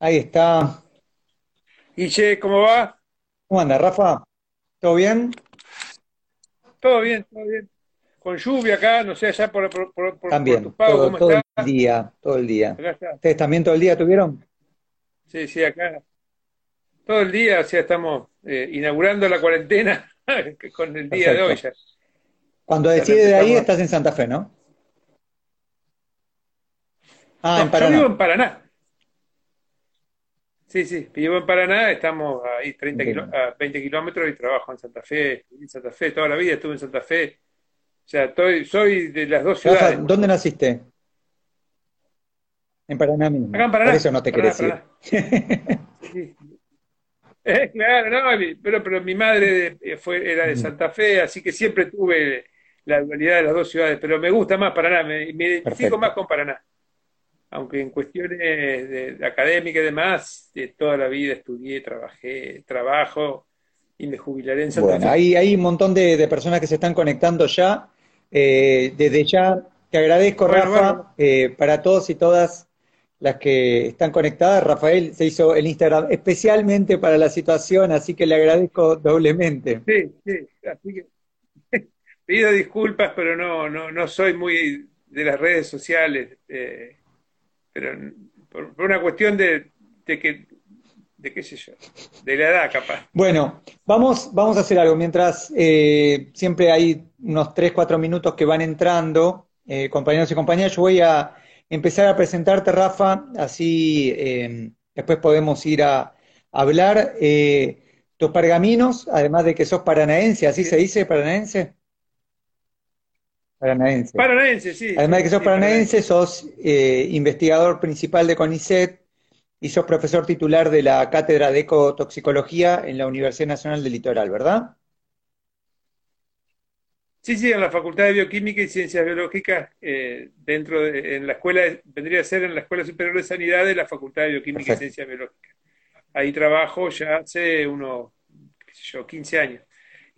Ahí está. Guille, ¿cómo va? ¿Cómo anda, Rafa? ¿Todo bien? Todo bien, todo bien. Con lluvia acá, no sé, allá por, por, por, por También, tus pagos, todo, ¿cómo todo está? el día, todo el día. ¿Ustedes también todo el día tuvieron? Sí, sí, acá. Todo el día, o sea, estamos eh, inaugurando la cuarentena con el día de hoy Perfecto. ya. Cuando decides de ahí estás en Santa Fe, ¿no? Ah, en No, yo vivo Paraná. en Paraná. Sí, sí, vivo en Paraná, estamos ahí 30 kilo- Bien. a 20 kilómetros y trabajo en Santa Fe. En Santa Fe, toda la vida estuve en Santa Fe. O sea, estoy, soy de las dos ciudades. por ¿dónde naciste? En Paraná Acá mismo. en Por Paraná, eso no te Paraná, querés ir. Sí. Eh, claro, no, pero, pero mi madre eh, fue, era de Mm, Santa Fe, así que siempre tuve la dualidad de las dos ciudades, pero me gusta más Paraná, me, me identifico más con Paraná, aunque en cuestiones de, de académicas y demás, de toda la vida estudié, trabajé, trabajo y me jubilaré en Santa Bueno, Fe. hay, hay un montón de, de personas que se están conectando ya. Eh, desde ya te agradezco, Bueno, Rafa, bueno, eh, para todos y todas las que están conectadas. Rafael se hizo el Instagram especialmente para la situación, así que le agradezco doblemente. sí, sí, así que pido disculpas, pero no, no, no soy muy de las redes sociales, eh, pero por, por una cuestión de, de que, de qué sé yo, de la edad capaz. Bueno, vamos, vamos a hacer algo. Mientras eh, siempre hay unos 3, 4 minutos que van entrando, eh, compañeros y compañeras, yo voy a empezar a presentarte, Rafa, así eh, después podemos ir a, a hablar. Eh, tus pergaminos, además de que sos paranaense, ¿así se dice, paranaense? Paranaense. Paranaense, sí, Además de que sos sí, paranaense. sos eh, investigador principal de CONICET y sos profesor titular de la Cátedra de Ecotoxicología en la Universidad Nacional del Litoral, ¿verdad? Sí, sí, en la Facultad de Bioquímica y Ciencias Biológicas, eh, dentro de, en la escuela, vendría a ser en la Escuela Superior de Sanidad de la Facultad de Bioquímica y. Ciencias Biológicas. Ahí trabajo ya hace unos, qué sé yo, 15 años.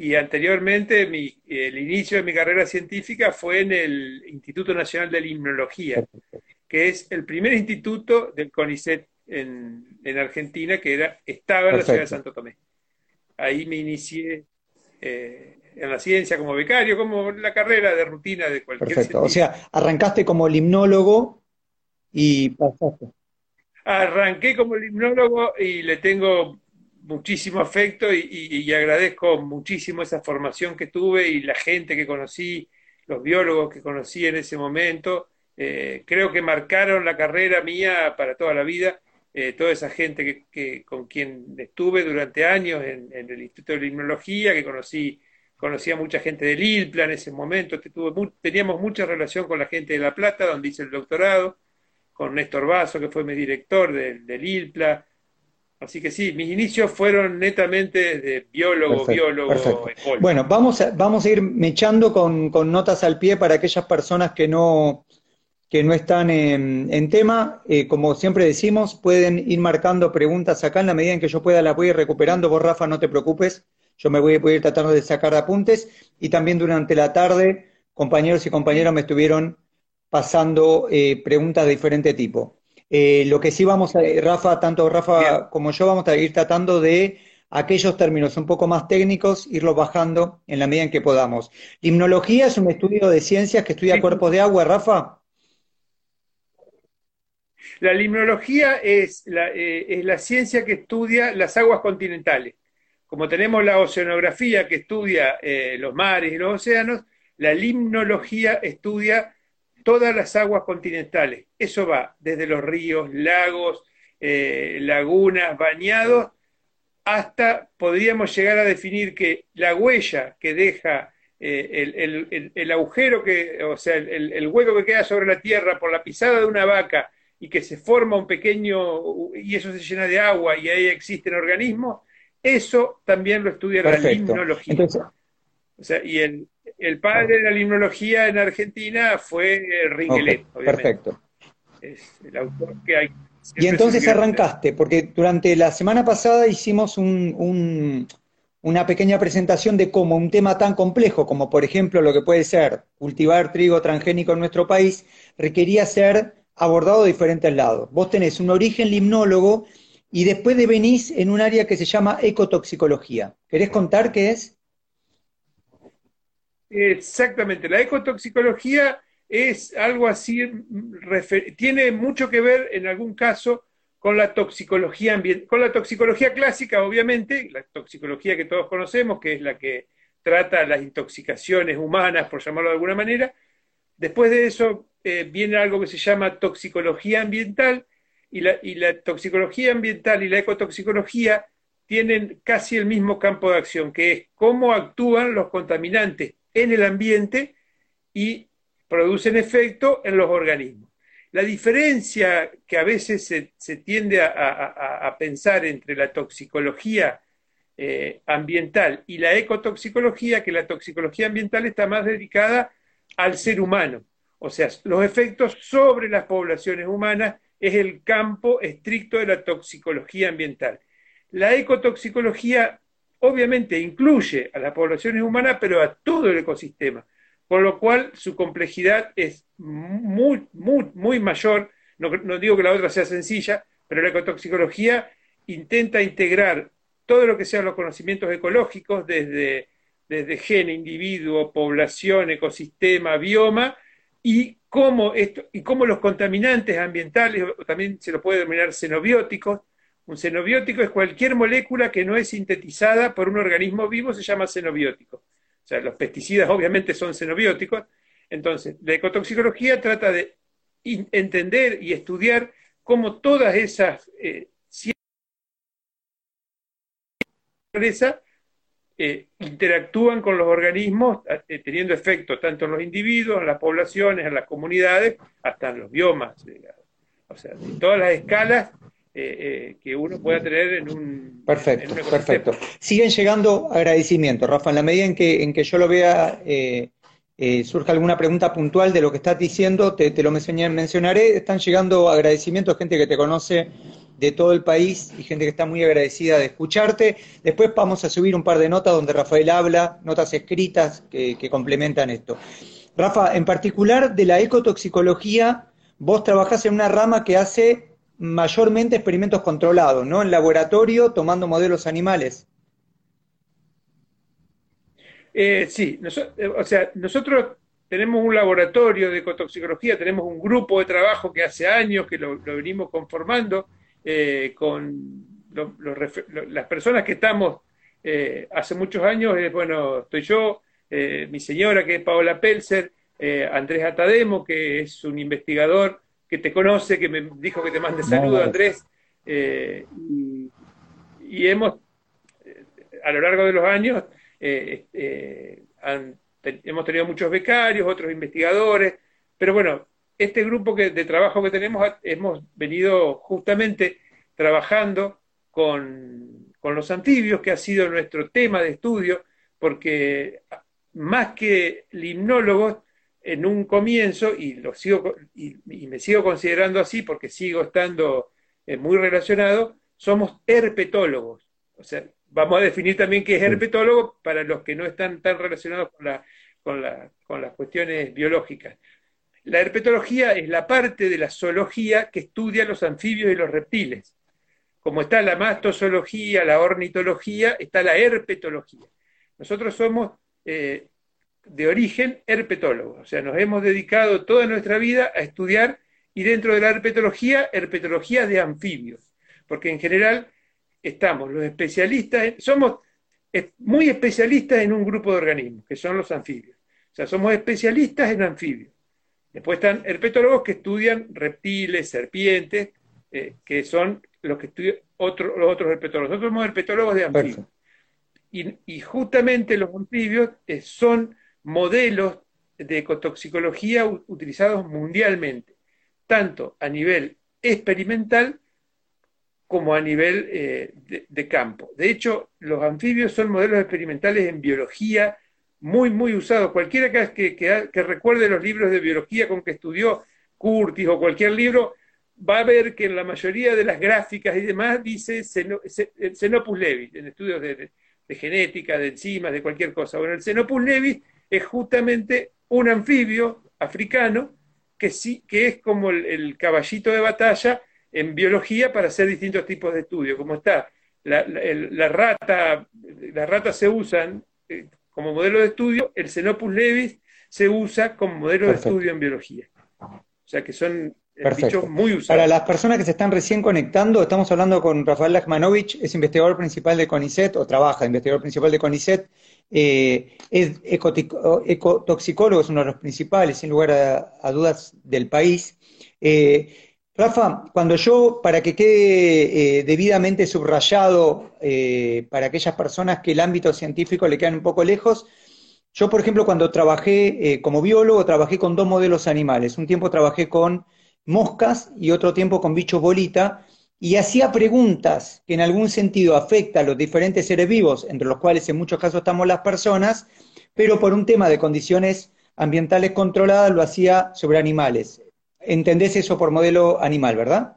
Y anteriormente, mi, el inicio de mi carrera científica fue en el Instituto Nacional de Limnología, que es el primer instituto del CONICET en, en Argentina, que era, estaba en la ciudad de. Santo Tomé. Ahí me inicié eh, en la ciencia como becario, como la carrera de rutina de cualquier Perfecto. O sea, arrancaste como limnólogo y pasaste. Arranqué como limnólogo y le tengo muchísimo afecto y, y- agradezco muchísimo esa formación que tuve y la gente que conocí, los biólogos que conocí en ese momento. Eh, creo que marcaron la carrera mía para toda la vida. Eh, toda esa gente que, con quien estuve durante años en, el Instituto de Limnología, que conocí, conocí a mucha gente del ILPLA en ese momento, que tuve mu- teníamos mucha relación con la gente de La Plata, donde hice el doctorado con Néstor Basso, que fue mi director del, del ILPLA. Así que sí, mis inicios fueron netamente de biólogo, Perfecto, biólogo, perfecto. Bueno, vamos a, vamos a ir mechando con, con notas al pie para aquellas personas que no, que no están en, en tema. Eh, como siempre decimos, pueden ir marcando preguntas acá en la medida en que yo pueda las voy a ir recuperando. Vos, Rafa, no te preocupes. Yo me voy, voy a ir tratando de sacar apuntes. Y también durante la tarde, compañeros y compañeras me estuvieron pasando eh, preguntas de diferente tipo. Eh, lo que sí vamos a, Rafa, tanto Bien, Rafa como yo, vamos a ir tratando de aquellos términos un poco más técnicos, irlos bajando en la medida en que podamos. Limnología es un estudio de ciencias que estudia sí. cuerpos de agua, Rafa. La limnología es la, eh, es la ciencia que estudia las aguas continentales. Como tenemos la oceanografía que estudia eh, los mares y los océanos, la limnología estudia todas las aguas continentales. Eso va desde los ríos, lagos, eh, lagunas, bañados, hasta podríamos llegar a definir que la huella que deja eh, el, el- el- el agujero que, o sea, el, el hueco que queda sobre la tierra por la pisada de una vaca y que se forma un pequeño, y eso se llena de agua y ahí existen organismos, eso también lo estudia la limnología. Entonces, O sea, y el, el padre de la limnología en Argentina fue eh, Ringelet, obviamente. perfecto. Es el autor que hay. Y entonces arrancaste, porque durante la semana pasada hicimos un- un- una pequeña presentación de cómo un tema tan complejo como por ejemplo lo que puede ser cultivar trigo transgénico en nuestro país requería ser abordado de diferentes lados. Vos tenés un origen limnólogo y después de venís en un área que se llama ecotoxicología. ¿Querés contar qué es? Exactamente, la ecotoxicología es algo así, tiene mucho que ver en algún caso con la toxicología con la toxicología clásica, obviamente, la toxicología que todos conocemos, que es la que trata las intoxicaciones humanas, por llamarlo de alguna manera. Después de eso eh, viene algo que se llama toxicología ambiental, y la, y la toxicología ambiental y la ecotoxicología tienen casi el mismo campo de acción, que es cómo actúan los contaminantes en el ambiente y producen efecto en los organismos. La diferencia que a veces se, tiende a, pensar entre la toxicología eh, ambiental y la ecotoxicología, que la toxicología ambiental está más dedicada al ser humano, o sea, los efectos sobre las poblaciones humanas es el campo estricto de la toxicología ambiental. La ecotoxicología obviamente incluye a las poblaciones humanas, pero a todo el ecosistema, con lo cual su complejidad es muy, muy, muy mayor. No, digo que la otra sea sencilla, pero la ecotoxicología intenta integrar todo lo que sean los conocimientos ecológicos, desde, desde gen, individuo, población, ecosistema, bioma, y cómo, esto, y cómo los contaminantes ambientales, también se lo puede denominar xenobióticos, un xenobiótico es cualquier molécula que no es sintetizada por un organismo vivo, se llama xenobiótico. O sea, los pesticidas obviamente son xenobióticos. Entonces, la ecotoxicología trata de entender y estudiar cómo todas esas eh, eh, interactúan con los organismos eh, teniendo efecto tanto en los individuos, en las poblaciones, en las comunidades, hasta en los biomas. O sea, en todas las escalas que uno pueda tener en un... Perfecto, perfecto. Siguen llegando agradecimientos, Rafa, en la medida en que, en que yo lo vea... surja alguna pregunta puntual de lo que estás diciendo, te, te lo mencionaré. Están llegando agradecimientos, gente que te conoce de todo el país y gente que está muy agradecida de escucharte. Después vamos a subir un par de notas donde Rafael habla, notas escritas que, complementan esto. Rafa, en particular de la ecotoxicología, vos trabajás en una rama que hace mayormente experimentos controlados, ¿no? En laboratorio, tomando modelos animales. Eh, sí, eh, o sea, nosotros tenemos un laboratorio de ecotoxicología, tenemos un grupo de trabajo que hace años que lo venimos conformando, eh, con las personas que estamos eh, hace muchos años, bueno, estoy yo, mi señora que es Paola Pelzer, Andrés Atademo, que es un investigador que te conoce, que me dijo que te mande saludos, Andrés, y, hemos, a lo largo de los años, hemos tenido muchos becarios, otros investigadores, pero bueno, este grupo que, de trabajo que tenemos, hemos venido justamente trabajando con, los anfibios, que ha sido nuestro tema de estudio, porque más que limnólogos, en un comienzo, y, lo sigo, y, me sigo considerando así porque sigo estando eh, muy relacionado, somos herpetólogos. O sea, vamos a definir también qué es herpetólogo para los que no están tan relacionados con, la, con, la, con las cuestiones biológicas. La herpetología es la parte de la zoología que estudia los anfibios y los reptiles. Como está la mastozoología, la ornitología, está la herpetología. Nosotros somos eh, de origen herpetólogos, o sea, nos hemos dedicado toda nuestra vida a estudiar y dentro de la herpetología, herpetología de anfibios, porque en general estamos los especialistas, somos muy especialistas en un grupo de organismos, que son los anfibios. O sea, somos especialistas en anfibios. Después están herpetólogos que estudian reptiles, serpientes, eh, que son los que estudian los otros herpetólogos. Nosotros somos herpetólogos de anfibios. Y, justamente los anfibios eh, son modelos de ecotoxicología utilizados mundialmente, tanto a nivel experimental como a nivel eh, de, campo. De hecho, los anfibios son modelos experimentales en biología, muy, muy usado. Cualquiera que, recuerde los libros de biología con que estudió Curtis o cualquier libro, va a ver que en la mayoría de las gráficas y demás dice Xenopus levis, en estudios de, genética, de enzimas, de cualquier cosa. Bueno, el Xenopus levis es justamente un anfibio africano que, sí, que es como el, caballito de batalla en biología para hacer distintos tipos de estudios, como está la, rata, las ratas se usan eh, como modelo de estudio, el Xenopus levis se usa como modelo de estudio en biología. O sea que son Perfecto. muy Para las personas que se están recién conectando, estamos hablando con Rafael Lachmanovich, es investigador principal de CONICET, o trabaja, investigador principal de CONICET, eh, es ecotoxicólogo, es uno de los principales, sin lugar a, dudas, del país. Eh, Rafa, cuando yo, para que quede eh, debidamente subrayado para aquellas personas que el ámbito científico le quedan un poco lejos, yo, por ejemplo, cuando trabajé como biólogo, trabajé con dos modelos animales. Un tiempo trabajé con moscas y otro tiempo con bichos bolita, y hacía preguntas que en algún sentido afectan a los diferentes seres vivos, entre los cuales en muchos casos estamos las personas, pero por un tema de condiciones ambientales controladas lo hacía sobre animales. ¿Entendés eso por modelo animal, verdad?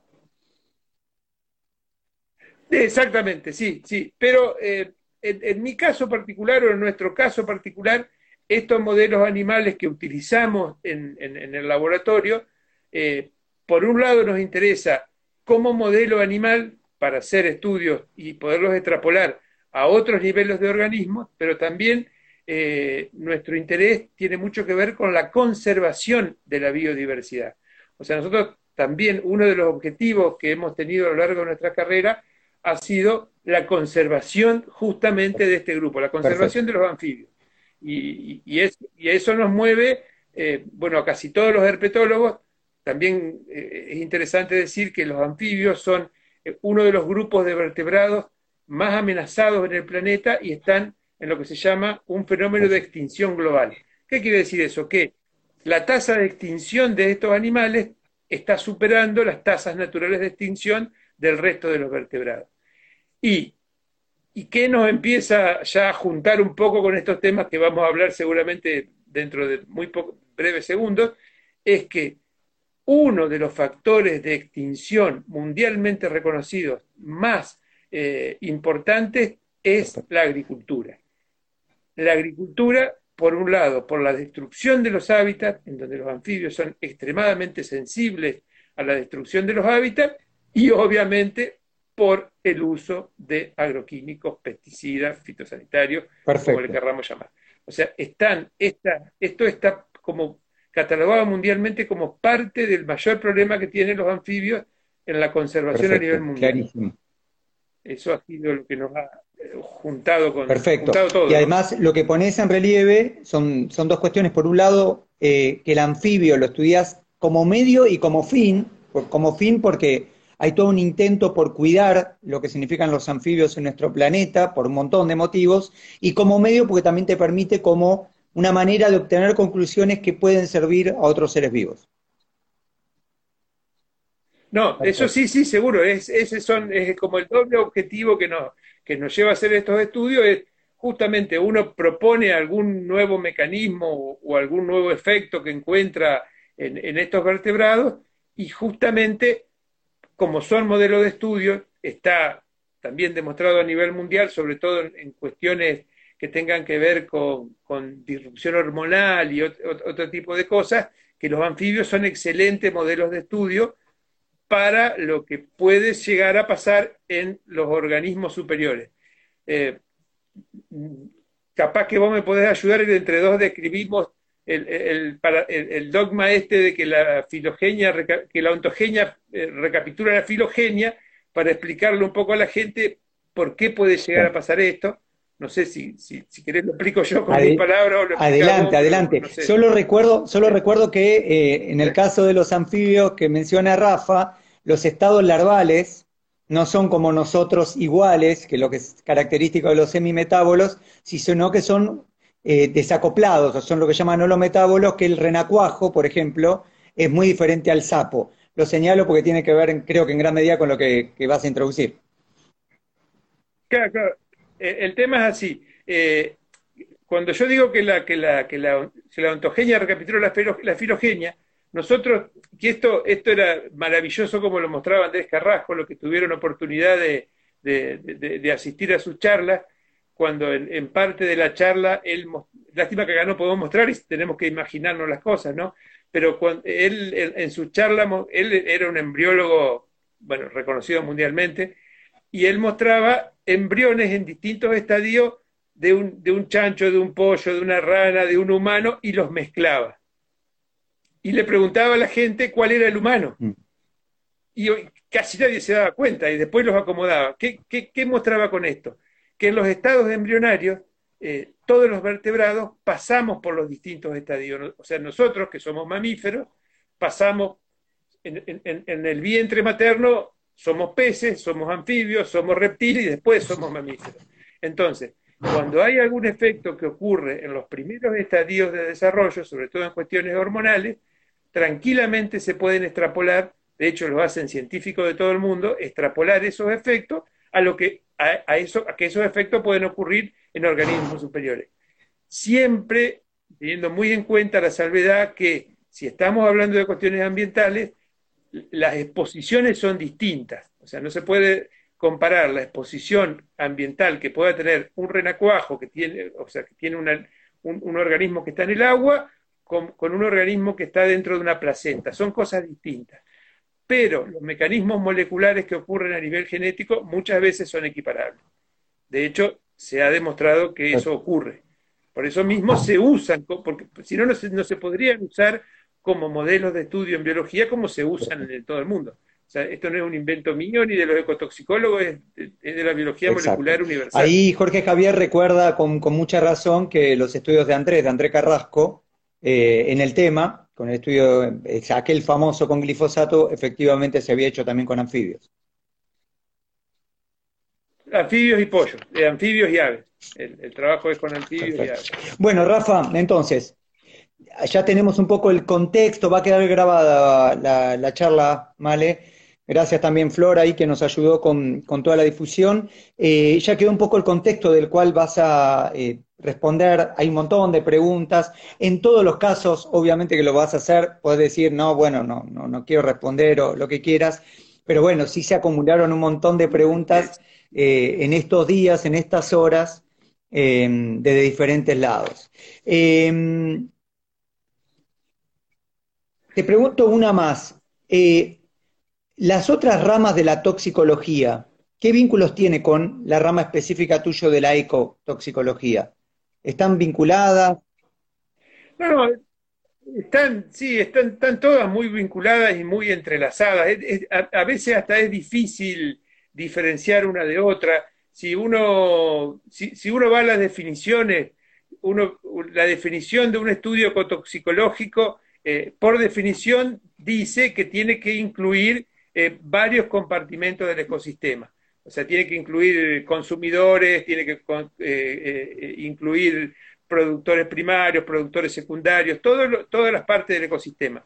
Exactamente, sí, sí. Pero eh, en, mi caso particular o en nuestro caso particular, estos modelos animales que utilizamos en, el laboratorio eh, por un lado nos interesa como modelo animal para hacer estudios y poderlos extrapolar a otros niveles de organismos, pero también eh, nuestro interés tiene mucho que ver con la conservación de la biodiversidad. O sea, nosotros también uno de los objetivos que hemos tenido a lo largo de nuestra carrera ha sido la conservación justamente de este grupo, la conservación de los anfibios. Y, eso nos mueve, eh, bueno, a casi todos los herpetólogos también eh, es interesante decir que los anfibios son eh, uno de los grupos de vertebrados más amenazados en el planeta y están en lo que se llama un fenómeno de extinción global. ¿Qué quiere decir eso? Que la tasa de extinción de estos animales está superando las tasas naturales de extinción del resto de los vertebrados. Y, y qué nos empieza ya a juntar un poco con estos temas que vamos a hablar seguramente dentro de muy breves segundos, es que uno de los factores de extinción mundialmente reconocidos más eh, importantes es la agricultura. La agricultura, por un lado, por la destrucción de los hábitats, en donde los anfibios son extremadamente sensibles a la destrucción de los hábitats, y obviamente por el uso de agroquímicos, pesticidas, fitosanitarios, como le querramos llamar. O sea, están, esto está como catalogado mundialmente como parte del mayor problema que tienen los anfibios en la conservación a nivel mundial. Clarísimo. Eso ha sido lo que nos ha eh, juntado con Perfecto. todo. Y además lo que pones en relieve son, son dos cuestiones. Por un lado, eh, que el anfibio lo estudias como medio y como fin, como fin porque hay todo un intento por cuidar lo que significan los anfibios en nuestro planeta, por un montón de motivos, y como medio porque también te permite como una manera de obtener conclusiones que pueden servir a otros seres vivos. No, eso sí, sí, seguro. Es, ese son, es como el doble objetivo que nos, que nos lleva a hacer estos estudios, es justamente uno propone algún nuevo mecanismo o, algún nuevo efecto que encuentra en, estos vertebrados y justamente como son modelos de estudio, está también demostrado a nivel mundial, sobre todo en cuestiones que tengan que ver con, disrupción hormonal y otro, tipo de cosas, que los anfibios son excelentes modelos de estudio para lo que puede llegar a pasar en los organismos superiores. Eh, capaz que vos me podés ayudar entre dos describimos el, el, dogma este de que la filogenia, que la ontogenia eh, recapitula la filogenia para explicarle un poco a la gente por qué puede llegar a pasar esto. No sé si, si, si querés lo explico yo con mis palabras. adelante, adelante. solo, recuerdo, solo recuerdo que eh, en el caso de los anfibios que menciona Rafa, los estados larvales no son como nosotros iguales, que lo que es característico de los semimetábolos, sino que son eh, desacoplados, o son lo que llaman holometábolos, que el renacuajo, por ejemplo, es muy diferente al sapo. Lo señalo porque tiene que ver, creo que en gran medida, con lo que, que vas a introducir. Claro, claro. Eh, el tema es así. Eh, cuando yo digo que la, que la, que la, ontogenia recapituló la, filogenia, nosotros, que esto, esto era maravilloso como lo mostraba Andrés Carrasco, los que tuvieron oportunidad de, asistir a sus charlas, cuando en, parte de la charla, él, lástima que acá no podemos mostrar y tenemos que imaginarnos las cosas, ¿no? pero él, en su charla, él era un embriólogo, bueno, reconocido mundialmente, y él mostraba embriones en distintos estadios de un, de un chancho, de un pollo, de una rana, de un humano, y los mezclaba. Y le preguntaba a la gente cuál era el humano. Mm. Y casi nadie se daba cuenta, y después los acomodaba. ¿Qué, qué, mostraba con esto? Que en los estados embrionarios, eh, todos los vertebrados pasamos por los distintos estadios. O sea, nosotros, que somos mamíferos, pasamos en, en el vientre materno, somos peces, somos anfibios, somos reptiles y después somos mamíferos. Entonces, cuando hay algún efecto que ocurre en los primeros estadios de desarrollo, sobre todo en cuestiones hormonales, tranquilamente se pueden extrapolar, de hecho lo hacen científicos de todo el mundo, extrapolar esos efectos a lo que a, eso, a que esos efectos pueden ocurrir en organismos superiores. Siempre teniendo muy en cuenta la salvedad que si estamos hablando de cuestiones ambientales, las exposiciones son distintas. O sea, no se puede comparar la exposición ambiental que pueda tener un renacuajo que tiene, o sea, que tiene un, organismo que está en el agua con, un organismo que está dentro de una placenta. Son cosas distintas. Pero los mecanismos moleculares que ocurren a nivel genético muchas veces son equiparables. De hecho, se ha demostrado que eso ocurre. Por eso mismo se usan, porque si no, no se, no se podrían usar como modelos de estudio en biología como se usan en todo el mundo. O sea, esto no es un invento mío ni de los ecotoxicólogos, es, de la biología molecular universal. Ahí Jorge Javier recuerda con, mucha razón que los estudios de Andrés, de Andrés Carrasco, eh, en el tema, con el estudio, aquel famoso con glifosato, efectivamente se había hecho también con anfibios. Anfibios y pollos, de anfibios y aves. El, trabajo es con anfibios y aves. Bueno, Rafa, entonces, ya tenemos un poco el contexto, va a quedar grabada la, charla, ¿vale? Gracias también Flora ahí que nos ayudó con, toda la difusión. Eh, ya quedó un poco el contexto del cual vas a eh, responder. Hay un montón de preguntas. En todos los casos, obviamente que lo vas a hacer, puedes decir, no, bueno, no, no, no quiero responder o lo que quieras. Pero bueno, sí se acumularon un montón de preguntas eh, en estos días, en estas horas, desde diferentes lados. Te pregunto una más. Eh, las otras ramas de la toxicología, ¿qué vínculos tiene con la rama específica tuyo de la ecotoxicología? ¿Están vinculadas? No, están, sí, están, están todas muy vinculadas y muy entrelazadas. a, veces hasta es difícil diferenciar una de otra. Si uno, si, uno va a las definiciones, uno, la definición de un estudio ecotoxicológico eh, por definición dice que tiene que incluir eh, varios compartimentos del ecosistema. O sea, tiene que incluir consumidores, tiene que eh, incluir productores primarios, productores secundarios, todas las partes del ecosistema.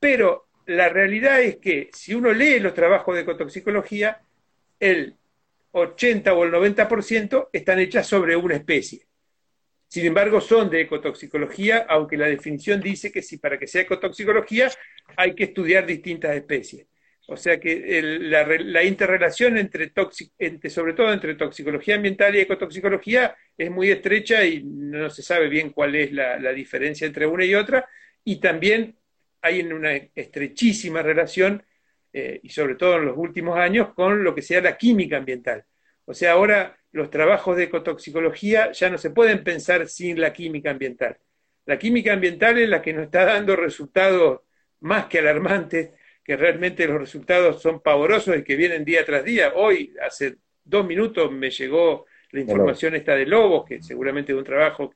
Pero la realidad es que si uno lee los trabajos de ecotoxicología, el 80 o el 90% están hechas sobre una especie. Sin embargo, son de ecotoxicología, aunque la definición dice que si para que sea ecotoxicología hay que estudiar distintas especies. O sea que la, interrelación entre, sobre todo entre toxicología ambiental y ecotoxicología, es muy estrecha y no se sabe bien cuál es la, diferencia entre una y otra. Y también hay una estrechísima relación, eh, y sobre todo en los últimos años, con lo que sea la química ambiental. O sea, ahora los trabajos de ecotoxicología ya no se pueden pensar sin la química ambiental. La química ambiental es la que nos está dando resultados más que alarmantes, que realmente los resultados son pavorosos y que vienen día tras día. Hoy, hace dos minutos, me llegó la información esta de Lobos, que seguramente es un trabajo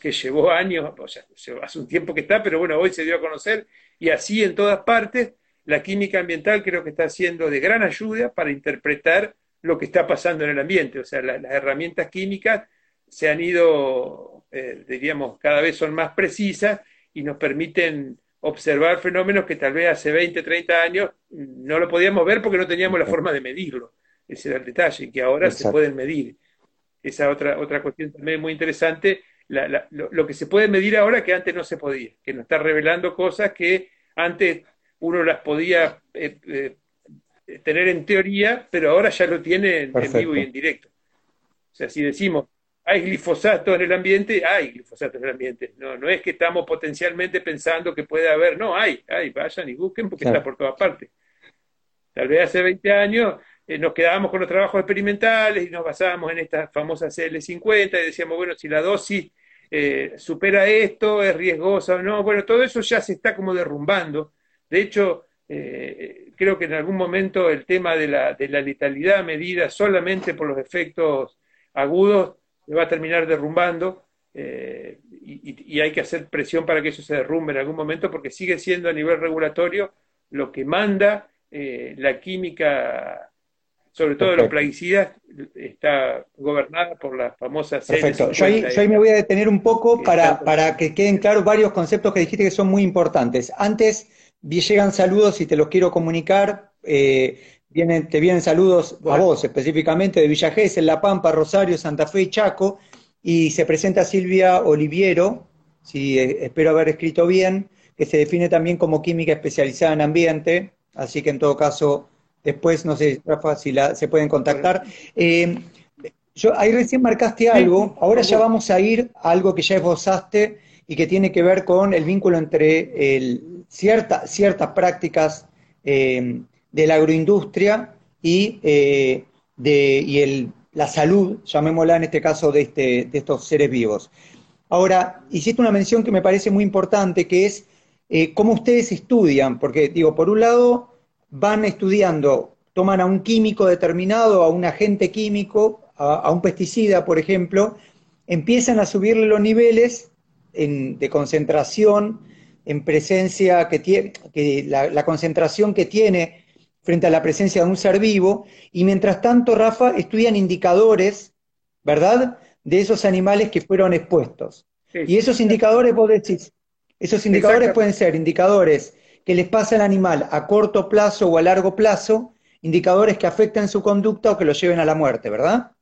que llevó años, o sea, hace un tiempo que está, pero bueno, hoy se dio a conocer, y así en todas partes, la química ambiental creo que está siendo de gran ayuda para interpretar lo que está pasando en el ambiente. O sea, las herramientas químicas se han ido, eh, diríamos, cada vez son más precisas y nos permiten observar fenómenos que tal vez hace 20, 30 años no lo podíamos ver porque no teníamos la forma de medirlo. Ese era el detalle, que ahora se pueden medir. Esa otra, otra cuestión también muy interesante, lo, que se puede medir ahora que antes no se podía, que nos está revelando cosas que antes uno las podía eh, eh, tener en teoría, pero ahora ya lo tiene en, vivo y en directo. O sea, si decimos, hay glifosato en el ambiente, hay glifosato en el ambiente. No, no es que estamos potencialmente pensando que puede haber, no, hay, hay, vayan y busquen porque está por todas partes. Tal vez hace 20 años eh, nos quedábamos con los trabajos experimentales y nos basábamos en estas famosas CL50 y decíamos, bueno, si la dosis eh, supera esto, es riesgosa o no. Bueno, todo eso ya se está como derrumbando. De hecho, eh, creo que en algún momento el tema de la, de la letalidad medida solamente por los efectos agudos se va a terminar derrumbando eh, y, hay que hacer presión para que eso se derrumbe en algún momento porque sigue siendo a nivel regulatorio lo que manda eh, la química, sobre todo de los plaguicidas, está gobernada por las famosas... Perfecto. Yo ahí, yo ahí, me voy a detener un poco para, para que queden claros varios conceptos que dijiste que son muy importantes. Antes llegan saludos y te los quiero comunicar. Eh, vienen, te vienen saludos a vos específicamente de Villa en La Pampa, Rosario, Santa Fe y Chaco. Y se presenta Silvia Oliviero, si eh, espero haber escrito bien, que se define también como química especializada en ambiente. Así que en todo caso, después, no sé, Rafa, si la, se pueden contactar. Eh, yo, ahí recién marcaste algo, ahora ya vamos a ir a algo que ya esbozaste y que tiene que ver con el vínculo entre el, ciertas prácticas eh, de la agroindustria y, eh, de, el, la salud, llamémosla en este caso, de, este, de estos seres vivos. Ahora, hiciste una mención que me parece muy importante, que es eh, cómo ustedes estudian, porque digo, por un lado van estudiando, toman a un químico determinado, a un agente químico, a, un pesticida, por ejemplo, empiezan a subirle los niveles de concentración, en presencia que tiene, que la, concentración que tiene frente a la presencia de un ser vivo, y mientras tanto, Rafa, estudian indicadores, ¿verdad?, de esos animales que fueron expuestos. Y esos indicadores, vos decís, esos indicadores pueden ser indicadores que les pasa al animal a corto plazo o a largo plazo, indicadores que afecten su conducta o que lo lleven a la muerte, ¿verdad?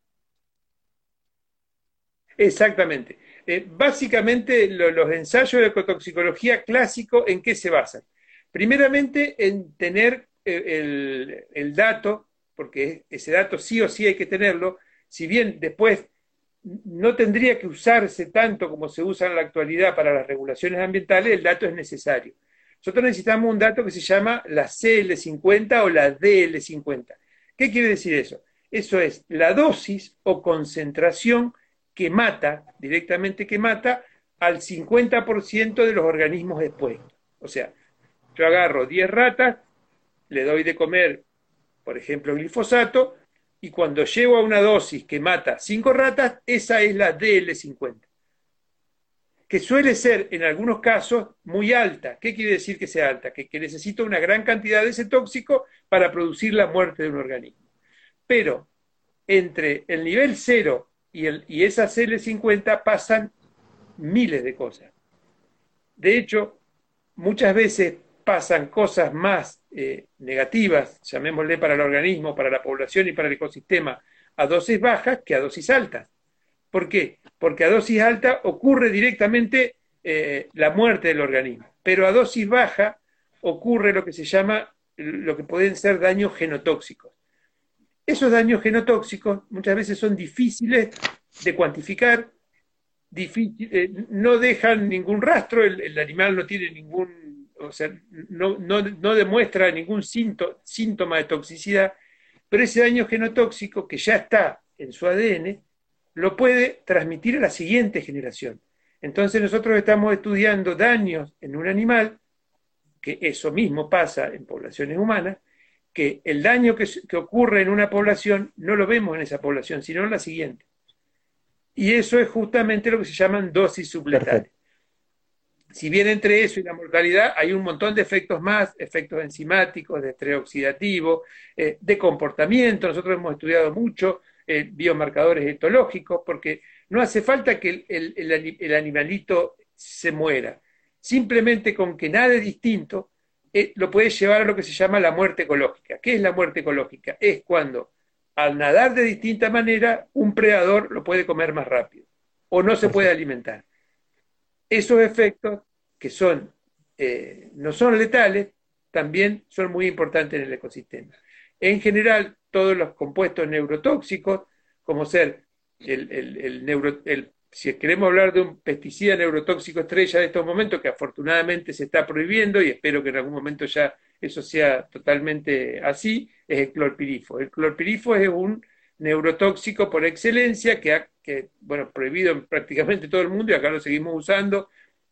Exactamente. Eh, básicamente los ensayos de ecotoxicología clásico, ¿en qué se basan? Primeramente en tener eh, el, dato, porque ese dato sí o sí hay que tenerlo, si bien después no tendría que usarse tanto como se usa en la actualidad para las regulaciones ambientales, el dato es necesario. Nosotros necesitamos un dato que se llama la CL50 o la DL50. ¿Qué quiere decir eso? Eso es la dosis o concentración que mata, directamente que mata, al 50% de los organismos expuestos. O sea, yo agarro 10 ratas, le doy de comer, por ejemplo, glifosato, y cuando llego a una dosis que mata 5 ratas, esa es la DL50, que suele ser en algunos casos muy alta. ¿Qué quiere decir que sea alta? Que, que necesito una gran cantidad de ese tóxico para producir la muerte de un organismo. Pero entre el nivel 0 y, esas L50 pasan miles de cosas. De hecho, muchas veces pasan cosas más eh, negativas, llamémosle para el organismo, para la población y para el ecosistema, a dosis bajas que a dosis altas. ¿Por qué? Porque a dosis alta ocurre directamente eh, la muerte del organismo, pero a dosis baja ocurre lo que se llama, lo que pueden ser daños genotóxicos. Esos daños genotóxicos muchas veces son difíciles de cuantificar, eh, no dejan ningún rastro, el, animal no tiene ningún, o sea, no, demuestra ningún síntoma de toxicidad, pero ese daño genotóxico que ya está en su ADN lo puede transmitir a la siguiente generación. Entonces nosotros estamos estudiando daños en un animal, que eso mismo pasa en poblaciones humanas, que el daño que, ocurre en una población no lo vemos en esa población, sino en la siguiente. Y eso es justamente lo que se llaman dosis supletales. Si bien entre eso y la mortalidad hay un montón de efectos más, efectos enzimáticos, de estrés oxidativo, eh, de comportamiento, nosotros hemos estudiado mucho eh, biomarcadores etológicos, porque no hace falta que el animalito se muera, simplemente con que nada es distinto, eh, lo puede llevar a lo que se llama la muerte ecológica. ¿Qué es la muerte ecológica? Es cuando al nadar de distinta manera un predador lo puede comer más rápido o no se puede alimentar. Esos efectos que son, eh, no son letales, también son muy importantes en el ecosistema. En general, todos los compuestos neurotóxicos, como ser el, neuro, si queremos hablar de un pesticida neurotóxico estrella de estos momentos, que afortunadamente se está prohibiendo y espero que en algún momento ya eso sea totalmente así, es el clorpirifo. El clorpirifo es un neurotóxico por excelencia que, ha, bueno, prohibido en prácticamente todo el mundo y acá lo seguimos usando.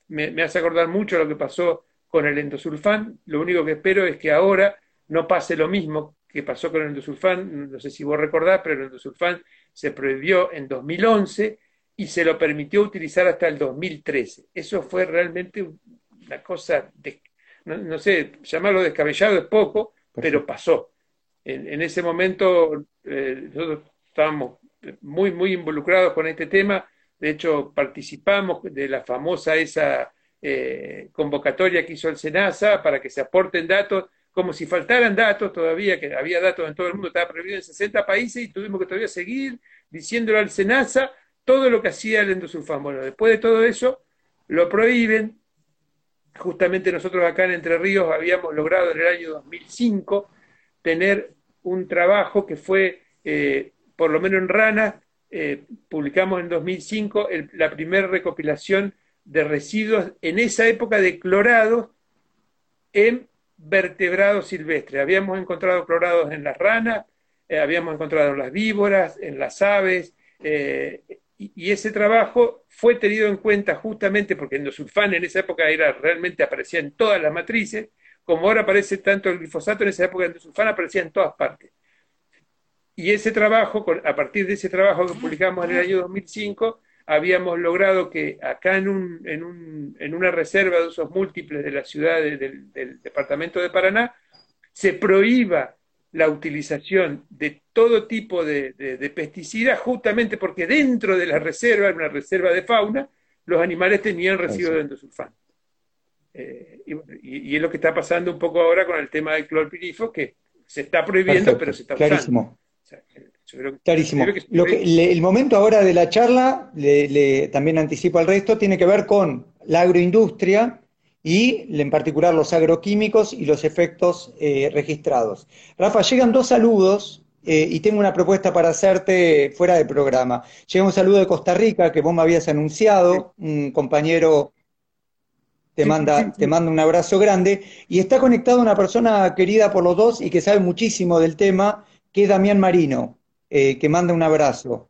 Me, me hace acordar mucho lo que pasó con el endosulfán. Lo único que espero es que ahora no pase lo mismo que pasó con el endosulfán. No sé si vos recordás, pero el endosulfán se prohibió en 2011 y se lo permitió utilizar hasta el 2013. Eso fue realmente una cosa, de, no, sé, llamarlo descabellado es poco, pero pasó. En, ese momento eh, nosotros estábamos muy, muy involucrados con este tema. De hecho, participamos de la famosa esa eh, convocatoria que hizo el SENASA para que se aporten datos, como si faltaran datos todavía, que había datos en todo el mundo, estaba prohibido en 60 países y tuvimos que todavía seguir diciéndole al SENASA todo lo que hacía el endosulfán. Bueno, después de todo eso, lo prohíben. Justamente nosotros acá en Entre Ríos habíamos logrado en el año 2005 tener un trabajo que fue, eh, por lo menos en Rana, eh, publicamos en 2005 la primera recopilación de residuos en esa época de clorados en vertebrados silvestres. Habíamos encontrado clorados en las ranas, eh, habíamos encontrado en las víboras, en las aves, y, ese trabajo fue tenido en cuenta justamente porque endosulfán en esa época era realmente aparecía en todas las matrices, como ahora aparece tanto el glifosato, en esa época endosulfán aparecía en todas partes. Y ese trabajo, a partir de ese trabajo que publicamos en el año 2005, habíamos logrado que acá en, un, en, un, en una reserva de usos múltiples de la ciudad del, departamento de Paraná se prohíba la utilización de todo tipo de, pesticidas, justamente porque dentro de la reserva, en una reserva de fauna, los animales tenían residuos de endosulfán. Eh, y, es lo que está pasando un poco ahora con el tema del clorpirifo, que se está prohibiendo, pero se está usando. Clarísimo. el momento ahora de la charla, le, también anticipo al resto, tiene que ver con la agroindustria y en particular los agroquímicos y los efectos eh, registrados. Rafa, llegan dos saludos eh, y tengo una propuesta para hacerte fuera de programa. Llega un saludo de Costa Rica que vos me habías anunciado, un compañero te manda, te manda un abrazo grande y está conectado una persona querida por los dos y que sabe muchísimo del tema, que es Damián Marino. Eh, que manda un abrazo.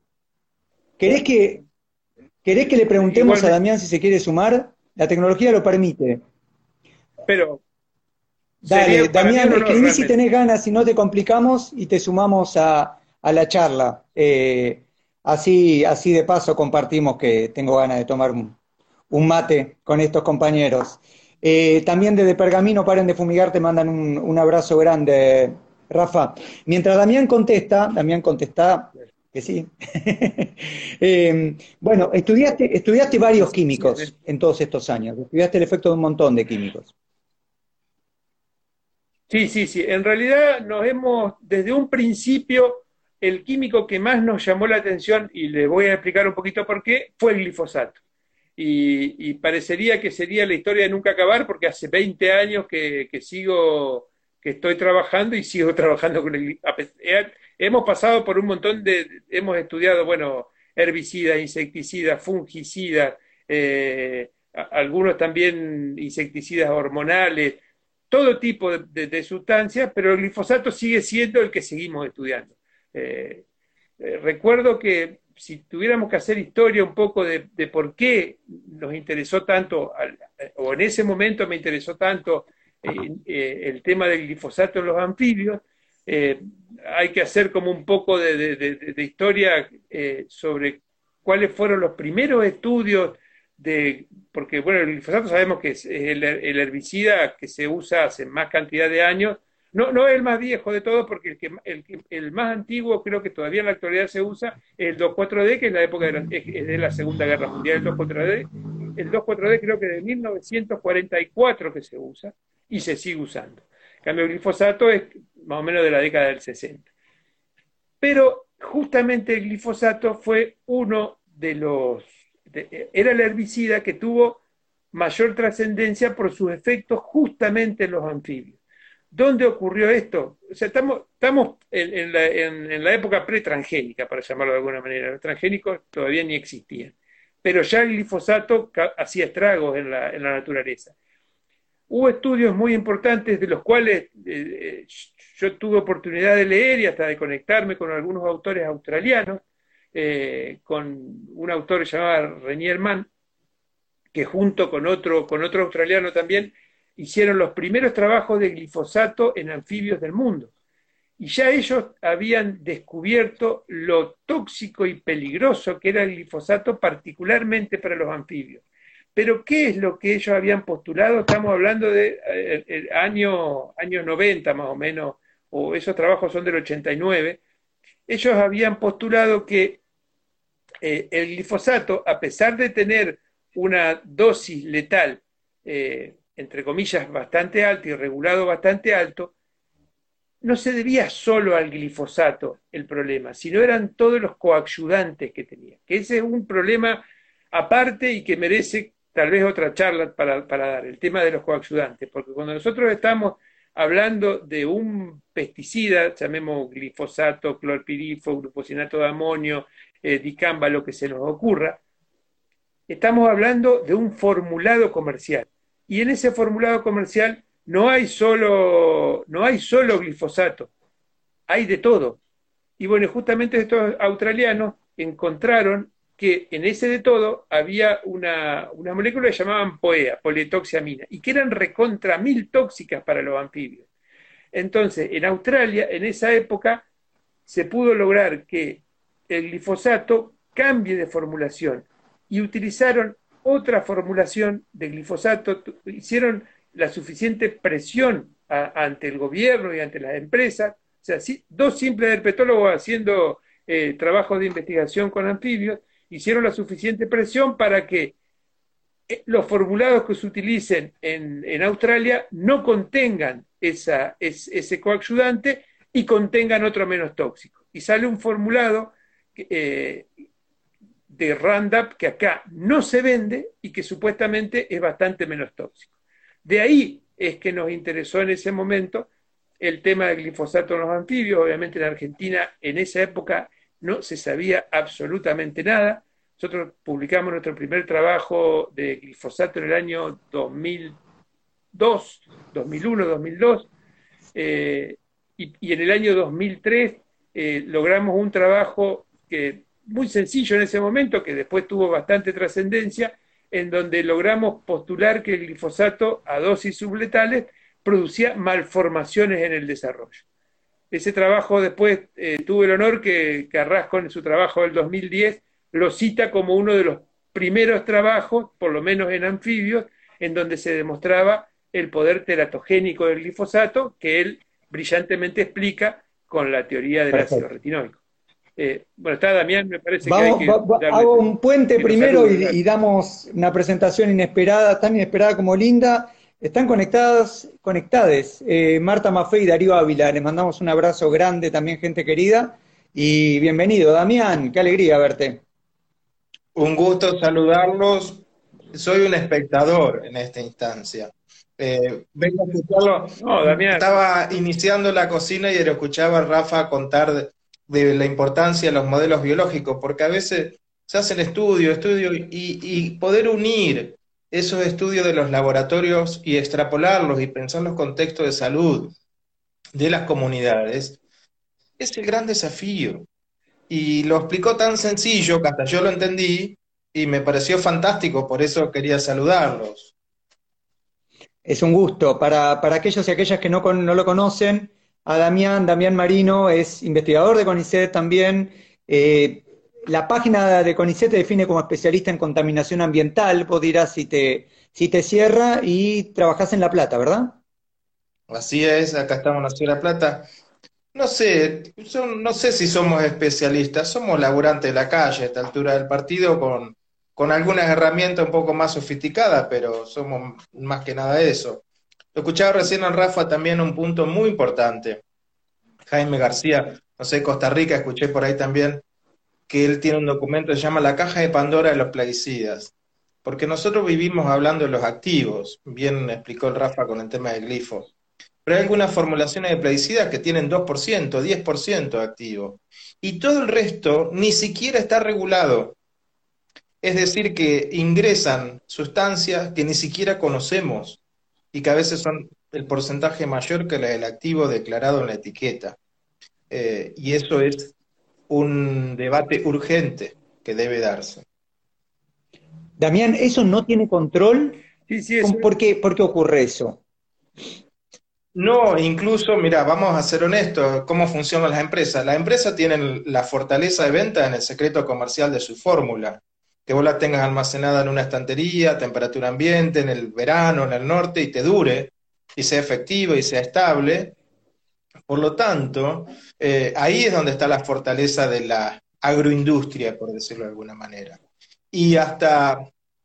¿Querés que, ¿Querés que le preguntemos a Damián si se quiere sumar? La tecnología lo permite. Pero. Dale, Damián, escribí si tenés ganas, si no te complicamos y te sumamos a, la charla. Eh, así, así de paso compartimos que tengo ganas de tomar un, mate con estos compañeros. Eh, también desde Pergamino, paren de fumigar, te mandan un, un abrazo grande, Rafa. Mientras Damián contesta, Damián contesta que sí. Eh, bueno, estudiaste, estudiaste varios químicos en todos estos años, estudiaste el efecto de un montón de químicos. Sí, sí, sí. En realidad nos hemos, desde un principio, el químico que más nos llamó la atención, y le voy a explicar un poquito por qué, fue el glifosato. Y, parecería que sería la historia de nunca acabar, porque hace 20 años que sigo que estoy trabajando y sigo trabajando con el... Hemos pasado por un montón de... Hemos estudiado, bueno, herbicidas, insecticidas, fungicidas, eh, algunos también insecticidas hormonales, todo tipo de, sustancias, pero el glifosato sigue siendo el que seguimos estudiando. Eh, eh, recuerdo que si tuviéramos que hacer historia un poco de, por qué nos interesó tanto, o en ese momento me interesó tanto el tema del glifosato en los anfibios, eh, hay que hacer como un poco de, historia eh, sobre cuáles fueron los primeros estudios de, porque bueno, el glifosato sabemos que es el, herbicida que se usa hace más cantidad de años, no, no es el más viejo de todos, porque el, que, el, más antiguo creo que todavía en la actualidad se usa el 2,4-D, que es la época de la, de la Segunda Guerra Mundial, el 2,4-D. El 2,4-D creo que de 1944 que se usa y se sigue usando. En cambio, el glifosato es más o menos de la década del 60. Pero justamente el glifosato fue uno de los... era el herbicida que tuvo mayor trascendencia por sus efectos justamente en los anfibios. ¿Dónde ocurrió esto? O sea, estamos, estamos en, la, en, la, época pre-transgénica, para llamarlo de alguna manera. Los transgénicos todavía ni existían. Pero ya el glifosato hacía estragos en la, en la naturaleza. Hubo estudios muy importantes de los cuales eh, eh, yo tuve oportunidad de leer y hasta de conectarme con algunos autores australianos, eh, con un autor llamado Renier Mann, que junto con otro, con otro australiano también hicieron los primeros trabajos de glifosato en anfibios del mundo. Y ya ellos habían descubierto lo tóxico y peligroso que era el glifosato, particularmente para los anfibios. Pero ¿qué es lo que ellos habían postulado? Estamos hablando de eh, años año 90 más o menos, o esos trabajos son del 89. Ellos habían postulado que eh, el glifosato, a pesar de tener una dosis letal, eh, entre comillas, bastante alta y regulado bastante alto, no se debía solo al glifosato el problema, sino eran todos los coayudantes que tenía. Que ese es un problema aparte y que merece tal vez otra charla para, dar, el tema de los coaxudantes, porque cuando nosotros estamos hablando de un pesticida, llamemos glifosato, clorpirifo, glufosinato de amonio, eh, dicamba, lo que se nos ocurra, estamos hablando de un formulado comercial. Y en ese formulado comercial no hay solo, no hay solo glifosato, hay de todo. Y bueno, justamente estos australianos encontraron que en ese de todo había una, una molécula que llamaban POEA, politoxiamina, y que eran recontra mil tóxicas para los anfibios. Entonces, en Australia, en esa época, se pudo lograr que el glifosato cambie de formulación y utilizaron otra formulación de glifosato, hicieron la suficiente presión ante el gobierno y ante las empresas, o sea, dos simples herpetólogos haciendo eh, trabajos de investigación con anfibios, hicieron la suficiente presión para que eh, los formulados que se utilicen en, Australia no contengan esa, ese coaxudante y contengan otro menos tóxico. Y sale un formulado eh, de Roundup que acá no se vende y que supuestamente es bastante menos tóxico. De ahí es que nos interesó en ese momento el tema del glifosato en los anfibios. Obviamente en Argentina en esa época no se sabía absolutamente nada. Nosotros publicamos nuestro primer trabajo de glifosato en el año 2002, 2001, 2002, y, en el año 2003 eh, logramos un trabajo que muy sencillo en ese momento, que después tuvo bastante trascendencia, en donde logramos postular que el glifosato a dosis subletales producía malformaciones en el desarrollo. Ese trabajo después eh, tuve el honor que Carrasco en su trabajo del 2010 lo cita como uno de los primeros trabajos, por lo menos en anfibios, en donde se demostraba el poder teratogénico del glifosato, que él brillantemente explica con la teoría del ácido retinoico. Eh, bueno, está Damián, me parece que, hay que Hago un puente primero y, damos una presentación inesperada, tan inesperada como linda. Están conectadas, conectades eh, Marta Maffei y Darío Ávila. Les mandamos un abrazo grande también, gente querida. Y bienvenido, Damián, qué alegría verte. Un gusto saludarlos. Soy un espectador en esta instancia. Eh, vengo a escucharlo. No, Damián. Estaba iniciando la cocina y lo escuchaba a Rafa contar de, la importancia de los modelos biológicos, porque a veces se hacen estudios, estudios, y, poder unir esos estudios de los laboratorios y extrapolarlos y pensar los contextos de salud de las comunidades es el gran desafío y lo explicó tan sencillo que hasta yo lo entendí y me pareció fantástico, por eso quería saludarlos. Es un gusto. Para, aquellos y aquellas que no, no, lo conocen, a Damián, Damián Marino es investigador de CONICET también. Eh, la página de CONICET te define como especialista en contaminación ambiental. Vos dirás si te, si te cierra y trabajás en La Plata, ¿verdad? Así es, acá estamos en la Ciudad de La Plata. No sé, no sé si somos especialistas, somos laburantes de la calle a esta altura del partido con, con algunas herramientas un poco más sofisticadas, pero somos más que nada eso. Lo escuchaba recién en Rafa también un punto muy importante. Jaime García, no sé, Costa Rica, escuché por ahí también que él tiene un documento que se llama La caja de Pandora de los plaguicidas. Porque nosotros vivimos hablando de los activos, bien explicó el Rafa con el tema del glifo. pero hay algunas formulaciones de plaguicidas que tienen 2%, 10% activo. Y todo el resto ni siquiera está regulado. Es decir, que ingresan sustancias que ni siquiera conocemos y que a veces son el porcentaje mayor que del activo declarado en la etiqueta. Eh, y eso es un debate urgente que debe darse. Damián, ¿eso no tiene control? Sí, sí, ¿Por, qué, ¿Por qué ocurre eso? No, incluso, mira, vamos a ser honestos, ¿cómo funcionan las empresas? Las empresas tienen la fortaleza de venta en el secreto comercial de su fórmula, que vos la tengas almacenada en una estantería, temperatura ambiente, en el verano, en el norte, y te dure, y sea efectivo y sea estable. Por lo tanto, eh, ahí es donde está la fortaleza de la agroindustria, por decirlo de alguna manera. Y hasta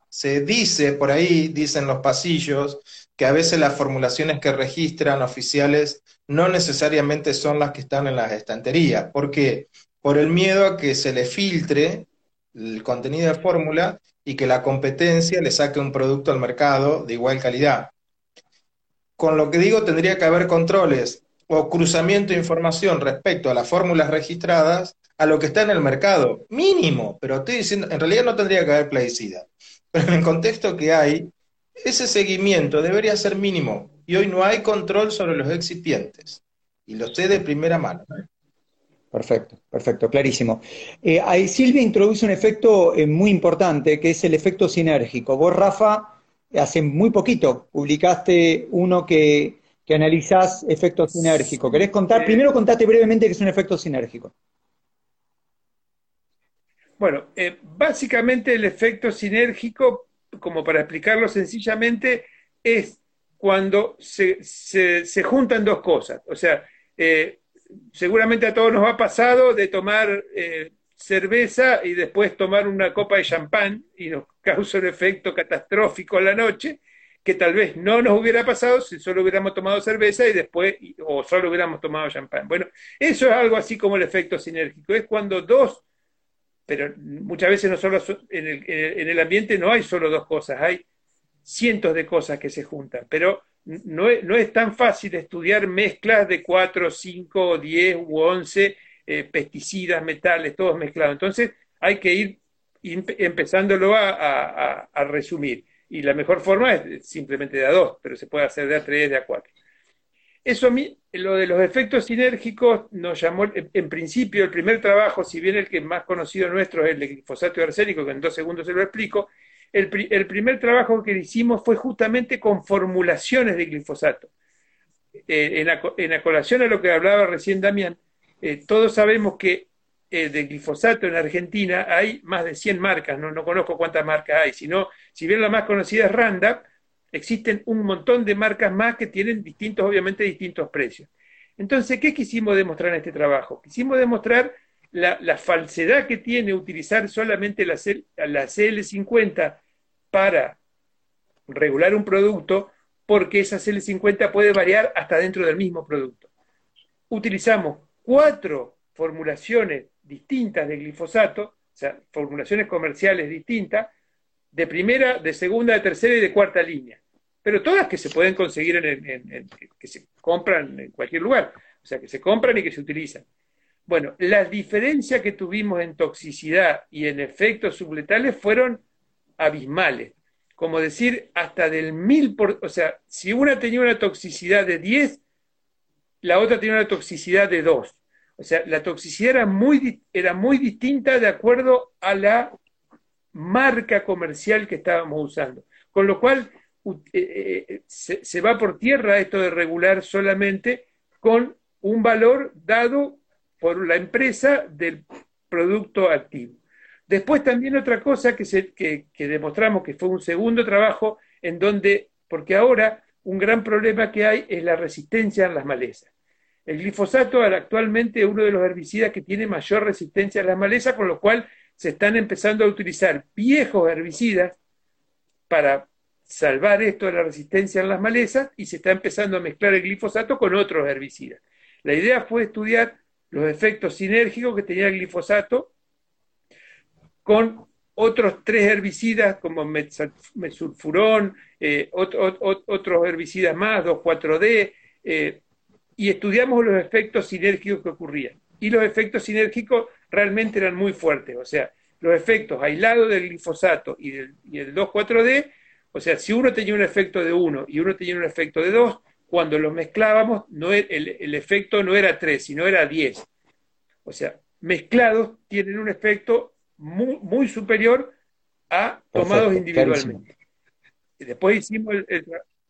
se dice por ahí, dicen los pasillos, que a veces las formulaciones que registran oficiales no necesariamente son las que están en las estanterías. ¿Por qué? Por el miedo a que se le filtre el contenido de fórmula y que la competencia le saque un producto al mercado de igual calidad. Con lo que digo, tendría que haber controles o cruzamiento de información respecto a las fórmulas registradas a lo que está en el mercado. Mínimo, pero estoy diciendo, en realidad no tendría que haber plaguicida. Pero en el contexto que hay, ese seguimiento debería ser mínimo. Y hoy no hay control sobre los excipientes. Y lo sé de primera mano. Perfecto, perfecto, clarísimo. Eh, ahí Silvia introduce un efecto eh, muy importante, que es el efecto sinérgico. Vos, Rafa, hace muy poquito publicaste uno que, que analizás efecto sinérgico. ¿Querés contar? Primero contate brevemente qué es un efecto sinérgico. Bueno, eh, básicamente el efecto sinérgico, como para explicarlo sencillamente, es cuando se, se, juntan dos cosas. O sea, eh, seguramente a todos nos ha pasado de tomar eh, cerveza y después tomar una copa de champán y nos causa un efecto catastrófico en la noche, que tal vez no nos hubiera pasado si solo hubiéramos tomado cerveza y después, o solo hubiéramos tomado champán. Bueno, eso es algo así como el efecto sinérgico, es cuando dos pero muchas veces no solo en el, en el ambiente no hay solo dos cosas, hay cientos de cosas que se juntan, pero no es, no es tan fácil estudiar mezclas de cuatro, cinco, diez u once eh, pesticidas, metales, todos mezclados. Entonces hay que ir empezándolo a, resumir. Y la mejor forma es simplemente de a dos, pero se puede hacer de a tres, de a cuatro. Eso a mí, lo de los efectos sinérgicos nos llamó, en principio, el primer trabajo, si bien el que más conocido nuestro es el de glifosato arsénico, que en dos segundos se lo explico, el, primer trabajo que hicimos fue justamente con formulaciones de glifosato. Eh, en, acolación a lo que hablaba recién Damián, eh, todos sabemos que eh, de glifosato en Argentina hay más de 100 marcas, no, no conozco cuántas marcas hay, sino, si bien la más conocida es Randa, existen un montón de marcas más que tienen distintos, obviamente, distintos precios. Entonces, ¿qué quisimos demostrar en este trabajo? Quisimos demostrar la, falsedad que tiene utilizar solamente la, la CL50 para regular un producto, porque esa CL50 puede variar hasta dentro del mismo producto. Utilizamos cuatro formulaciones distintas de glifosato, o sea, formulaciones comerciales distintas, de primera, de segunda, de tercera y de cuarta línea pero todas que se pueden conseguir en, que se compran en cualquier lugar, o sea, que se compran y que se utilizan. Bueno, las diferencias que tuvimos en toxicidad y en efectos subletales fueron abismales. Como decir, hasta del mil por... O sea, si una tenía una toxicidad de 10, la otra tenía una toxicidad de 2. O sea, la toxicidad era muy, era muy distinta de acuerdo a la marca comercial que estábamos usando. Con lo cual, eh, eh, se, va por tierra esto de regular solamente con un valor dado por la empresa del producto activo. Después también otra cosa que, demostramos que fue un segundo trabajo en donde, porque ahora un gran problema que hay es la resistencia en las malezas. El glifosato actualmente es uno de los herbicidas que tiene mayor resistencia a las malezas, con lo cual se están empezando a utilizar viejos herbicidas para salvar esto de la resistencia en las malezas y se está empezando a mezclar el glifosato con otros herbicidas. La idea fue estudiar los efectos sinérgicos que tenía el glifosato con otros tres herbicidas como mesulfurón, eh, otros herbicidas más, 2,4-D, eh, y estudiamos los efectos sinérgicos que ocurrían. Y los efectos sinérgicos realmente eran muy fuertes, o sea, los efectos aislados del glifosato y del, y el 2,4-D, o sea, si uno tenía un efecto de 1 y uno tenía un efecto de 2, cuando los mezclábamos, no el, el, efecto no era 3, sino era 10. O sea, mezclados tienen un efecto muy, muy superior a tomados individualmente. Y después hicimos el,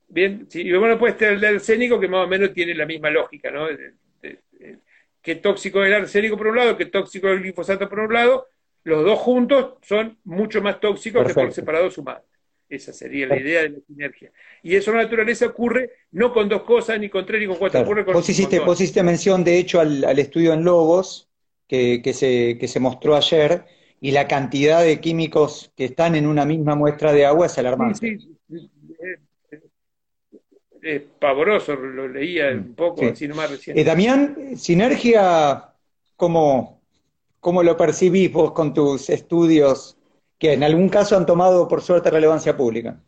bien, sí, y bueno, pues el del arsénico que más o menos tiene la misma lógica, ¿no? qué tóxico es el arsénico por un lado, qué tóxico es el glifosato por un lado, los dos juntos son mucho más tóxicos que por separado sumados. Esa sería la idea de la sinergia. Y eso en la naturaleza ocurre no con dos cosas, ni con tres, ni con cuatro. Ocurre con, vos, hiciste, mención, de hecho, al, estudio en logos que, se, que se mostró ayer, y la cantidad de químicos que están en una misma muestra de agua es alarmante. Sí, sí. Es, pavoroso, lo leía mm, un poco, así nomás recién. Eh, Damián, Sinergia, ¿cómo, ¿cómo lo percibís vos con tus estudios en algún caso han tomado, por suerte, relevancia pública?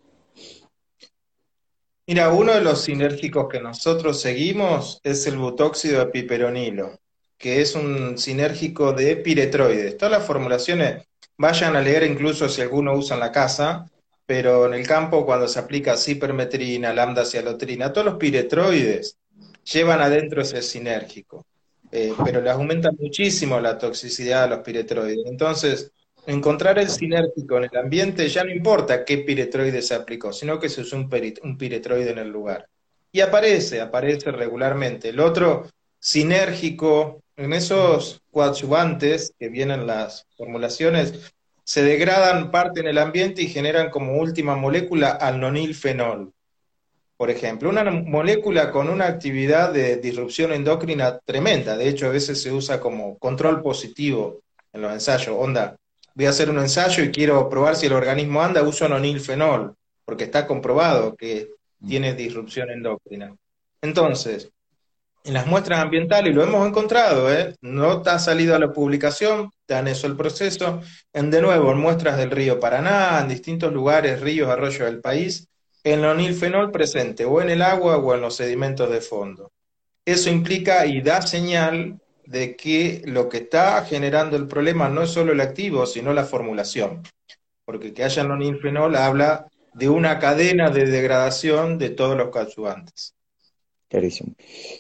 Mira, uno de los sinérgicos que nosotros seguimos es el butóxido de piperonilo que es un sinérgico de piretroides. Todas las formulaciones vayan a leer incluso si alguno usa en la casa, pero en el campo cuando se aplica cipermetrina, lambda cialotrina, todos los piretroides llevan adentro ese sinérgico, eh, pero les aumenta muchísimo la toxicidad a los piretroides. Entonces, encontrar el sinérgico en el ambiente ya no importa qué piretroide se aplicó, sino que se usó un, piretroide en el lugar. Y aparece, aparece regularmente. El otro sinérgico en esos coadyuvantes que vienen las formulaciones, se degradan parte en el ambiente y generan como última molécula al nonilfenol. Por ejemplo, una molécula con una actividad de disrupción endocrina tremenda. De hecho, a veces se usa como control positivo en los ensayos. Onda, voy a hacer un ensayo y quiero probar si el organismo anda, uso nonilfenol, porque está comprobado que tiene disrupción endocrina. Entonces, en las muestras ambientales, y lo hemos encontrado, ¿eh? no ha salido a la publicación, dan eso el proceso, en de nuevo, en muestras del río Paraná, en distintos lugares, ríos, arroyos del país, el nonilfenol presente o en el agua o en los sedimentos de fondo. Eso implica y da señal de que lo que está generando el problema no es solo el activo, sino la formulación. Porque que haya nonilfenol habla de una cadena de degradación de todos los coadyuvantes. Clarísimo.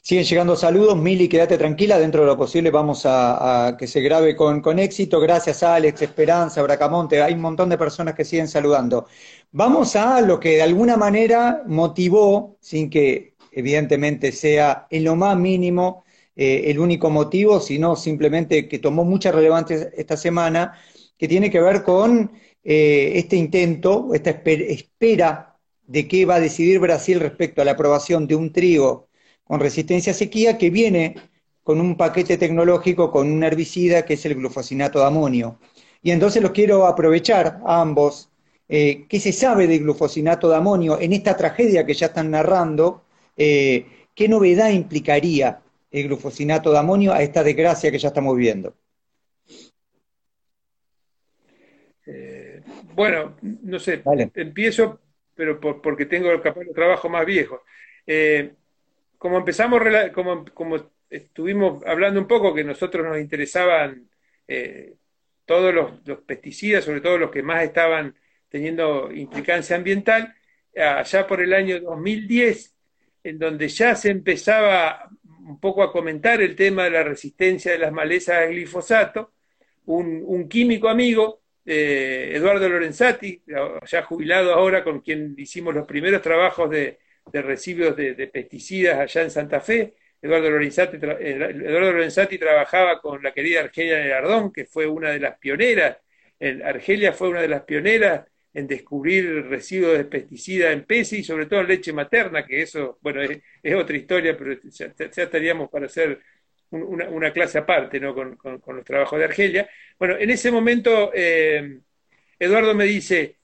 Siguen llegando saludos, Mili, quédate tranquila, dentro de lo posible vamos a, que se grabe con, con, éxito. Gracias Alex, Esperanza, Bracamonte, hay un montón de personas que siguen saludando. Vamos a lo que de alguna manera motivó, sin que evidentemente sea en lo más mínimo eh, el único motivo, sino simplemente que tomó mucha relevancia esta semana, que tiene que ver con eh, este intento, esta espera de qué va a decidir Brasil respecto a la aprobación de un trigo con resistencia a sequía que viene con un paquete tecnológico con un herbicida que es el glufosinato de amonio. Y entonces los quiero aprovechar a ambos. Eh, ¿Qué se sabe del glufosinato de amonio en esta tragedia que ya están narrando? ¿Qué novedad implicaría el glufosinato de amonio a esta desgracia que ya estamos viviendo? Eh, bueno, no sé, empiezo pero porque tengo capaz de trabajo más viejo. Eh, como empezamos, como, como, estuvimos hablando un poco, que nosotros nos interesaban eh, todos los, pesticidas, sobre todo los que más estaban teniendo implicancia ambiental, allá por el año 2010, en donde ya se empezaba un poco a comentar el tema de la resistencia de las malezas al glifosato, un, químico amigo eh, Eduardo Lorenzati, ya jubilado ahora, con quien hicimos los primeros trabajos de, residuos de, pesticidas allá en Santa Fe. Eduardo Lorenzati, Eduardo Lorenzati trabajaba con la querida Argelia Nelardón, que fue una de las pioneras. Argelia fue una de las pioneras en descubrir residuos de pesticidas en peces y sobre todo en leche materna, que eso, bueno, es, otra historia, pero ya, ya estaríamos para hacer una, clase aparte ¿no? con, los trabajos de Argelia. Bueno, en ese momento eh, Eduardo me dice,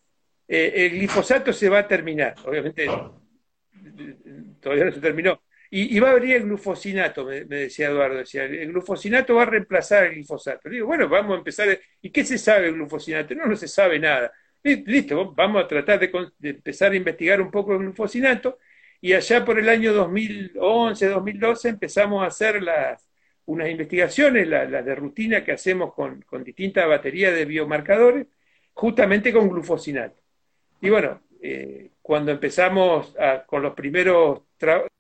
eh, el glifosato se va a terminar, obviamente todavía no se terminó, y, va a venir el glufosinato, me, decía Eduardo, decía, el glufosinato va a reemplazar el glifosato. digo, bueno, vamos a empezar, ¿y qué se sabe del glufosinato? No, no se sabe nada. Listo, vamos a tratar de, empezar a investigar un poco el glufosinato, y allá por el año 2011, 2012 empezamos a hacer unas investigaciones, las de rutina que hacemos con, con distintas baterías de biomarcadores, justamente con glufosinato. Y bueno, eh, cuando empezamos con, los primeros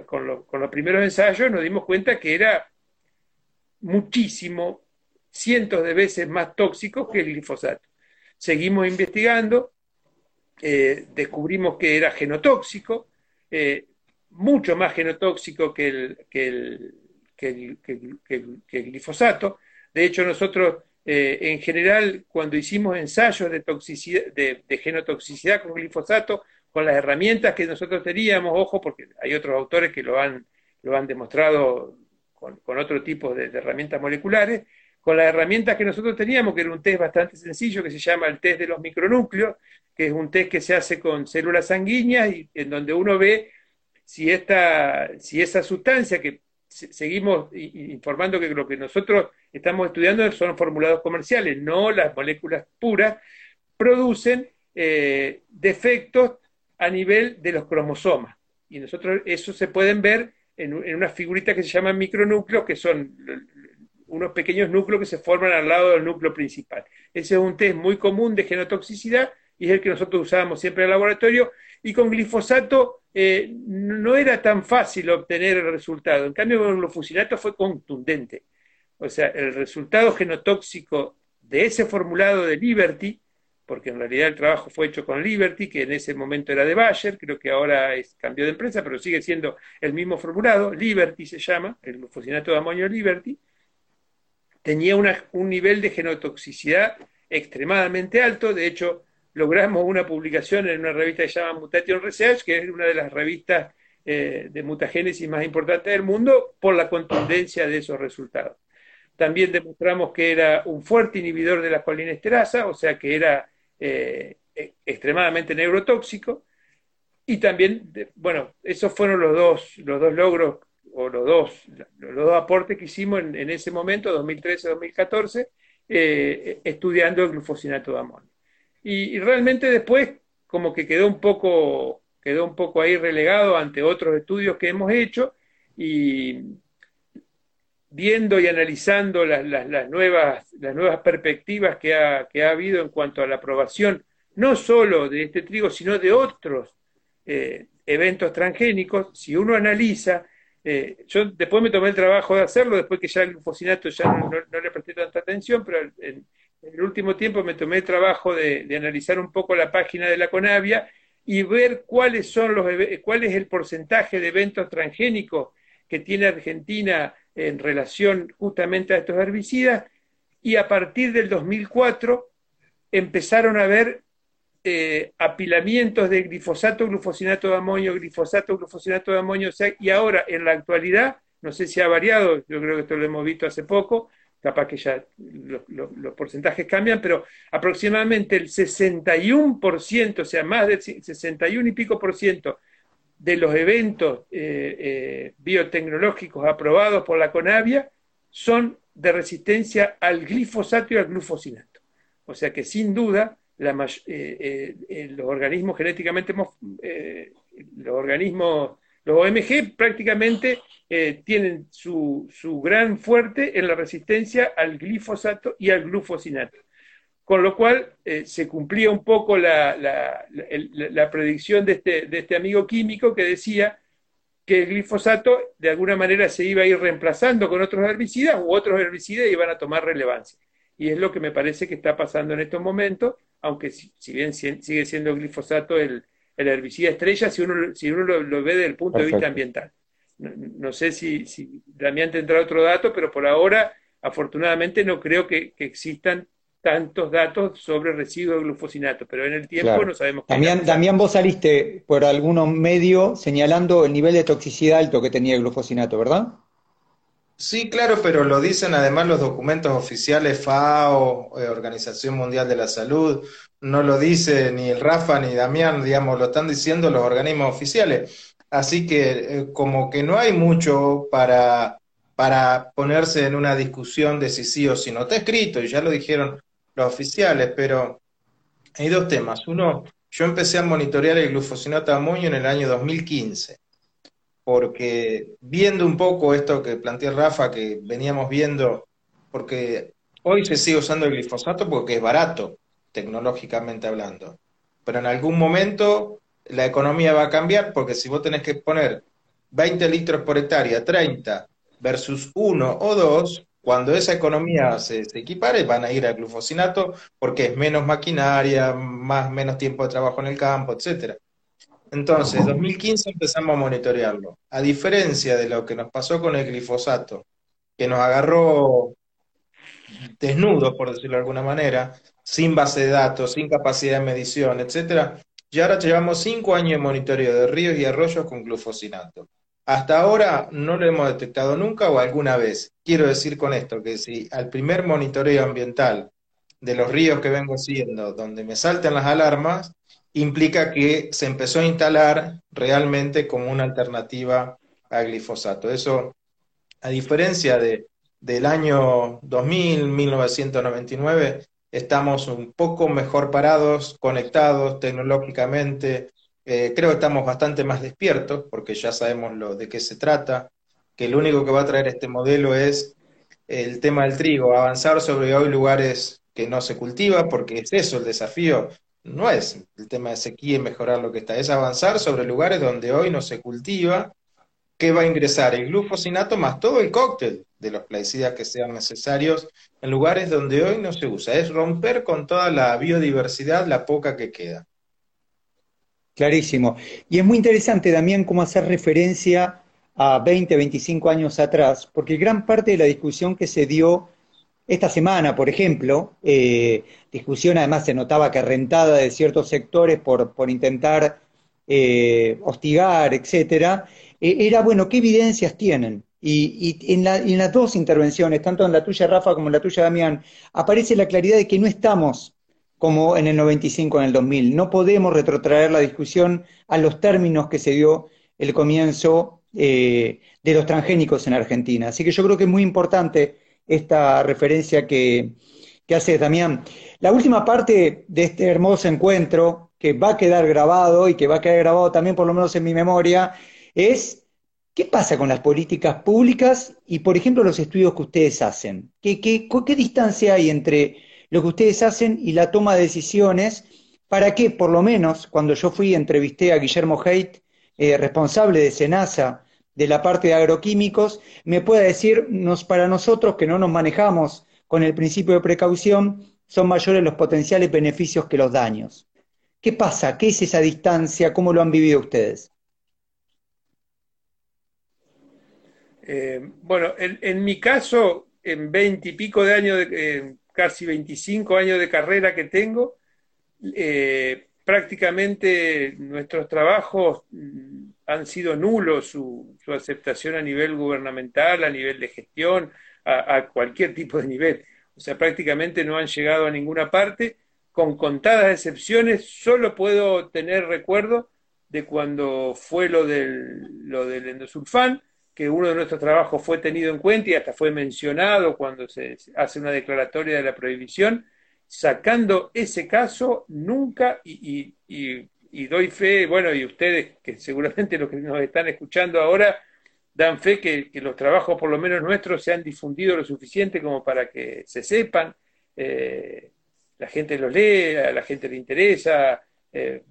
con, con los primeros ensayos nos dimos cuenta que era muchísimo, cientos de veces más tóxico que el glifosato. Seguimos investigando, eh, descubrimos que era genotóxico, eh, mucho más genotóxico que el, que el, glifosato. De hecho, nosotros eh, en general, cuando hicimos ensayos de, toxicidad, de, genotoxicidad con glifosato, con las herramientas que nosotros teníamos, ojo, porque hay otros autores que lo han, lo han demostrado con, otro tipo de, herramientas moleculares, con las herramientas que nosotros teníamos, que era un test bastante sencillo, que se llama el test de los micronúcleos, que es un test que se hace con células sanguíneas y en donde uno ve si, esta, si esa sustancia que seguimos informando que lo que nosotros estamos estudiando son formulados comerciales, no las moléculas puras, producen eh, defectos a nivel de los cromosomas. Y nosotros eso se pueden ver en, en unas figuritas que se llaman micronúcleos, que son unos pequeños núcleos que se forman al lado del núcleo principal. Ese es un test muy común de genotoxicidad y es el que nosotros usábamos siempre en el laboratorio. Y con glifosato eh, no era tan fácil obtener el resultado. En cambio, con el glufosinato fue contundente. O sea, el resultado genotóxico de ese formulado de Liberty, porque en realidad el trabajo fue hecho con Liberty, que en ese momento era de Bayer, creo que ahora es cambio de empresa, pero sigue siendo el mismo formulado, Liberty se llama, el glufosinato de amonio Liberty, tenía un nivel de genotoxicidad extremadamente alto, de hecho, logramos una publicación en una revista que se llama Mutation Research, que es una de las revistas eh, de mutagénesis más importantes del mundo, por la contundencia de esos resultados. También demostramos que era un fuerte inhibidor de la colinesterasa, o sea que era eh, e, extremadamente neurotóxico. Y también, bueno, esos fueron los dos, los dos logros o los dos, los dos aportes que hicimos en, ese momento, 2013-2014, eh, estudiando el glufosinato de amonio. Y, realmente después como que quedó un poco quedó un poco ahí relegado ante otros estudios que hemos hecho y viendo y analizando las, las, nuevas, las nuevas perspectivas que ha, que ha, habido en cuanto a la aprobación, no solo de este trigo, sino de otros eh, eventos transgénicos, si uno analiza, eh, yo después me tomé el trabajo de hacerlo, después que ya el glufosinato ya no, le presté tanta atención, pero en, en el último tiempo me tomé el trabajo de, analizar un poco la página de la Conavia y ver cuáles son los cuál es el porcentaje de eventos transgénicos que tiene Argentina en relación justamente a estos herbicidas. Y a partir del 2004 empezaron a haber eh, apilamientos de glifosato, glufosinato de amonio, glifosato, glufosinato de amonio, y ahora en la actualidad, no sé si ha variado, yo creo que esto lo hemos visto hace poco, capaz que ya los porcentajes cambian, pero aproximadamente el 61%, o sea, más del 61 y pico por ciento de los eventos eh, eh, biotecnológicos aprobados por la CONAVIA son de resistencia al glifosato y al glufosinato. O sea que sin duda eh, los organismos genéticamente, los organismos, los OMG prácticamente eh, tienen su, gran fuerte en la resistencia al glifosato y al glufosinato. Con lo cual eh, se cumplía un poco la, predicción de este, de este amigo químico que decía que el glifosato de alguna manera se iba a ir reemplazando con otros herbicidas u otros herbicidas iban a tomar relevancia. Y es lo que me parece que está pasando en estos momentos, aunque si, bien sigue siendo el glifosato el, herbicida estrella, si uno, si uno lo, ve desde el punto de vista ambiental. No, sé si, si Damián tendrá otro dato, pero por ahora, afortunadamente, no creo que, existan tantos datos sobre residuos de glufosinato, pero en el tiempo no sabemos. Damián, Damián, vos saliste por algunos medios señalando el nivel de toxicidad alto que tenía el glufosinato, ¿verdad? Sí, claro, pero lo dicen además los documentos oficiales FAO, eh, Organización Mundial de la Salud, no lo dice ni el Rafa ni Damián, digamos, lo están diciendo los organismos oficiales. Así que eh, como que no hay mucho para, para ponerse en una discusión de si sí o si no. Está escrito y ya lo dijeron los oficiales, pero hay dos temas. Uno, yo empecé a monitorear el glufosinato amonio en el año 2015. Porque viendo un poco esto que plantea Rafa, que veníamos viendo, porque hoy se sigue usando el glifosato porque es barato, tecnológicamente hablando, pero en algún momento la economía va a cambiar porque si vos tenés que poner 20 litros por hectárea, 30 versus 1 o 2, cuando esa economía se, se, equipare, van a ir al glufosinato porque es menos maquinaria, más, menos tiempo de trabajo en el campo, etcétera. Entonces, en 2015 empezamos a monitorearlo. A diferencia de lo que nos pasó con el glifosato, que nos agarró desnudos, por decirlo de alguna manera, sin base de datos, sin capacidad de medición, etcétera, y ahora llevamos cinco años de monitoreo de ríos y arroyos con glufosinato. Hasta ahora no lo hemos detectado nunca o alguna vez. Quiero decir con esto que si al primer monitoreo ambiental de los ríos que vengo siguiendo, donde me saltan las alarmas, implica que se empezó a instalar realmente como una alternativa a glifosato. Eso, a diferencia de, del año 2000, 1999, estamos un poco mejor parados, conectados tecnológicamente, eh, creo que estamos bastante más despiertos porque ya sabemos lo de qué se trata, que lo único que va a traer este modelo es el tema del trigo, avanzar sobre hoy lugares que no se cultiva, porque es eso el desafío, no es el tema de sequía y mejorar lo que está, es avanzar sobre lugares donde hoy no se cultiva, que va a ingresar el glufosinato más todo el cóctel de los plaguicidas que sean necesarios en lugares donde hoy no se usa, es romper con toda la biodiversidad, la poca que queda. Clarísimo. Y es muy interesante, Damián, cómo hacer referencia a 20, 25 años atrás, porque gran parte de la discusión que se dio esta semana, por ejemplo, eh, discusión además se notaba que rentada de ciertos sectores por, por intentar eh, hostigar, etcétera, eh, era, bueno, ¿qué evidencias tienen? Y, en, las dos intervenciones, tanto en la tuya, Rafa, como en la tuya, Damián, aparece la claridad de que no estamos como en el 95, en el 2000. No podemos retrotraer la discusión a los términos que se dio el comienzo eh, de los transgénicos en Argentina. Así que yo creo que es muy importante esta referencia que, que hace Damián. La última parte de este hermoso encuentro, que va a quedar grabado y que va a quedar grabado también por lo menos en mi memoria, es ¿qué pasa con las políticas públicas y, por ejemplo, los estudios que ustedes hacen? ¿Qué, qué, qué distancia hay entre lo que ustedes hacen y la toma de decisiones para que, por lo menos, cuando yo fui, entrevisté a Guillermo Haidt, eh, responsable de SENASA, de la parte de agroquímicos, me pueda decir, nos, para nosotros que no nos manejamos con el principio de precaución, son mayores los potenciales beneficios que los daños. ¿Qué pasa? ¿Qué es esa distancia? ¿Cómo lo han vivido ustedes? Eh, bueno, en, mi caso, en veintipico de años de, eh, casi 25 años de carrera que tengo, eh, prácticamente nuestros trabajos han sido nulos, su, aceptación a nivel gubernamental, a nivel de gestión, a, cualquier tipo de nivel. O sea, prácticamente no han llegado a ninguna parte. Con contadas excepciones, solo puedo tener recuerdo de cuando fue lo del, lo endosulfán, que uno de nuestros trabajos fue tenido en cuenta y hasta fue mencionado cuando se hace una declaratoria de la prohibición, sacando ese caso nunca, y, doy fe, bueno, y ustedes, que seguramente los que nos están escuchando ahora, dan fe que, los trabajos, por lo menos nuestros, se han difundido lo suficiente como para que se sepan, eh, la gente los lee, a la gente le interesa, eh,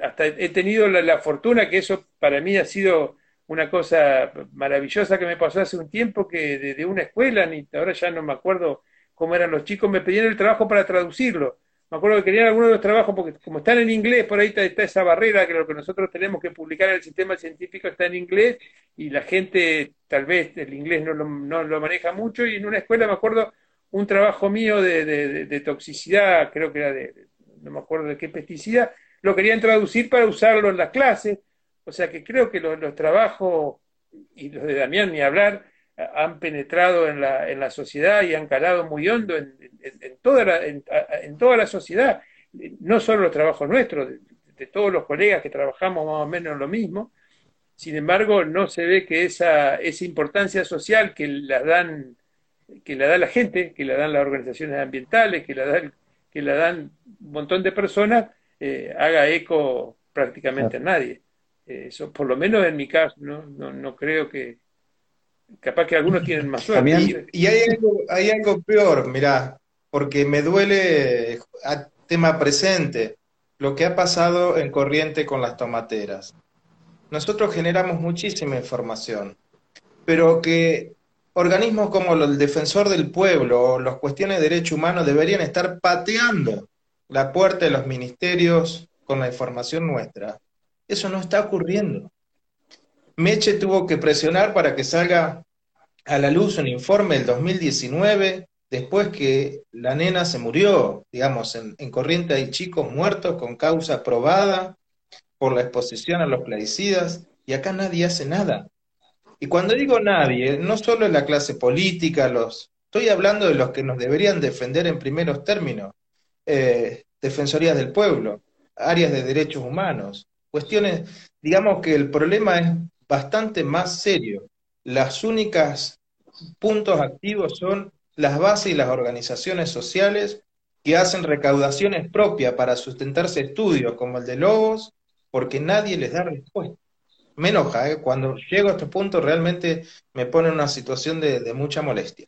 hasta he tenido la fortuna que eso para mí ha sido una cosa maravillosa que me pasó hace un tiempo que de, una escuela, ni ahora ya no me acuerdo cómo eran los chicos, me pedían el trabajo para traducirlo. Me acuerdo que querían algunos de los trabajos, porque como están en inglés, por ahí está, esa barrera que lo que nosotros tenemos que publicar en el sistema científico está en inglés y la gente tal vez el inglés no lo, no lo maneja mucho y en una escuela me acuerdo un trabajo mío de, de toxicidad, creo que era de, no me acuerdo de qué pesticida, lo querían traducir para usarlo en las clases o sea que creo que los, trabajos, y los de Damián ni hablar, han penetrado en la, en la sociedad y han calado muy hondo en, toda, la, en, toda la sociedad, no solo los trabajos nuestros, de, todos los colegas que trabajamos más o menos en lo mismo. Sin embargo, no se ve que esa, esa importancia social que la dan que la da la gente, que la dan las organizaciones ambientales, que la dan, que la dan un montón de personas, eh, haga eco prácticamente a nadie. eso, por lo menos en mi caso, no, no, no creo que, capaz que algunos tienen más suerte. Y, hay, algo, hay algo peor, mirá, porque me duele a tema presente lo que ha pasado en Corriente con las tomateras. Nosotros generamos muchísima información, pero que organismos como el Defensor del Pueblo o las cuestiones de derechos humanos deberían estar pateando la puerta de los ministerios con la información nuestra. Eso no está ocurriendo. Meche tuvo que presionar para que salga a la luz un informe del 2019, después que la nena se murió, digamos, en, en Corriente hay chicos muertos con causa probada por la exposición a los plaguicidas, y acá nadie hace nada. Y cuando digo nadie, no solo la clase política, los, estoy hablando de los que nos deberían defender en primeros términos, eh, defensorías del pueblo, áreas de derechos humanos, cuestiones, digamos que el problema es bastante más serio. Las únicas puntos activos son las bases y las organizaciones sociales que hacen recaudaciones propias para sustentarse estudios como el de Lobos, porque nadie les da respuesta me enoja, ¿eh? cuando llego a este punto realmente me pone en una situación de, mucha molestia.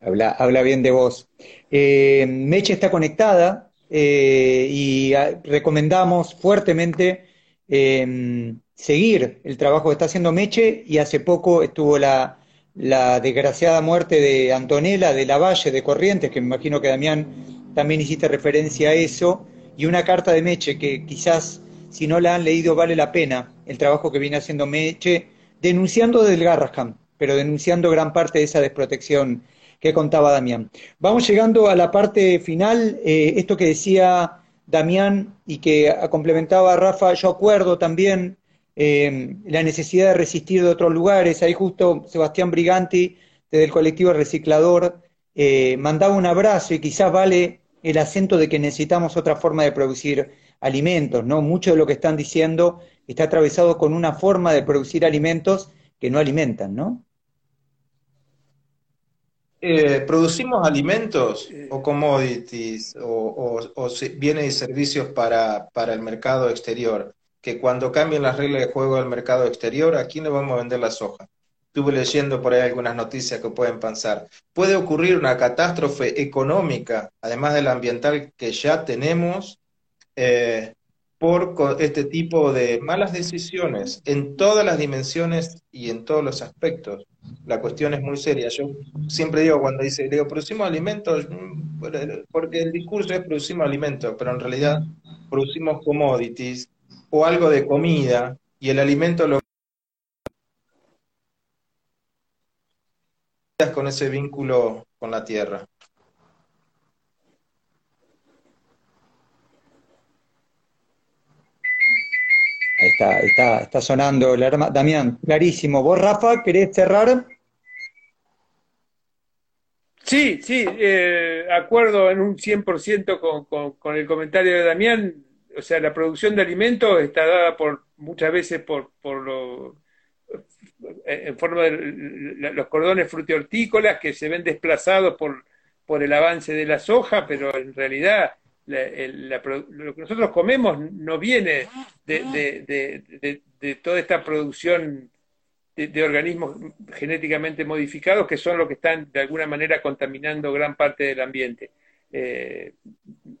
Habla, habla, bien de vos. Eh, Meche está conectada eh, y ah, recomendamos fuertemente em, seguir el trabajo que está haciendo Meche y hace poco estuvo la, desgraciada muerte de Antonella de la Valle de Corrientes, que me imagino que Damián también hiciste referencia a eso, y una carta de Meche que quizás si no la han leído vale la pena el trabajo que viene haciendo Meche, denunciando del Garraham, pero denunciando gran parte de esa desprotección que contaba Damián. Vamos llegando a la parte final, eh, esto que decía Damián y que complementaba Rafa, yo acuerdo también eh, la necesidad de resistir de otros lugares, ahí justo Sebastián Briganti, desde el colectivo Reciclador, eh, mandaba un abrazo y quizás vale el acento de que necesitamos otra forma de producir alimentos, ¿no? Mucho de lo que están diciendo está atravesado con una forma de producir alimentos que no alimentan, ¿no? Eh, producimos alimentos o commodities o, bienes y servicios para, para, el mercado exterior, que cuando cambien las reglas de juego del mercado exterior, ¿a quién le vamos a vender la soja? Estuve leyendo por ahí algunas noticias que pueden pasar. Puede ocurrir una catástrofe económica, además de la ambiental que ya tenemos, eh, por este tipo de malas decisiones en todas las dimensiones y en todos los aspectos. La cuestión es muy seria. Yo siempre digo cuando dice, digo, producimos alimentos, mm, porque el discurso es producimos alimentos, pero en realidad producimos commodities o algo de comida y el alimento lo con ese vínculo con la tierra. está, está, está sonando la Damián, clarísimo. ¿Vos, Rafa, querés cerrar? Sí, sí, eh, acuerdo en un 100% con, con, con el comentario de Damián. O sea, la producción de alimentos está dada por muchas veces por, por lo, en forma de los cordones frutihortícolas que se ven desplazados por, por el avance de la soja, pero en realidad lo que nosotros comemos no viene de, toda esta producción de, organismos genéticamente modificados que son los que están de alguna manera contaminando gran parte del ambiente. Eh,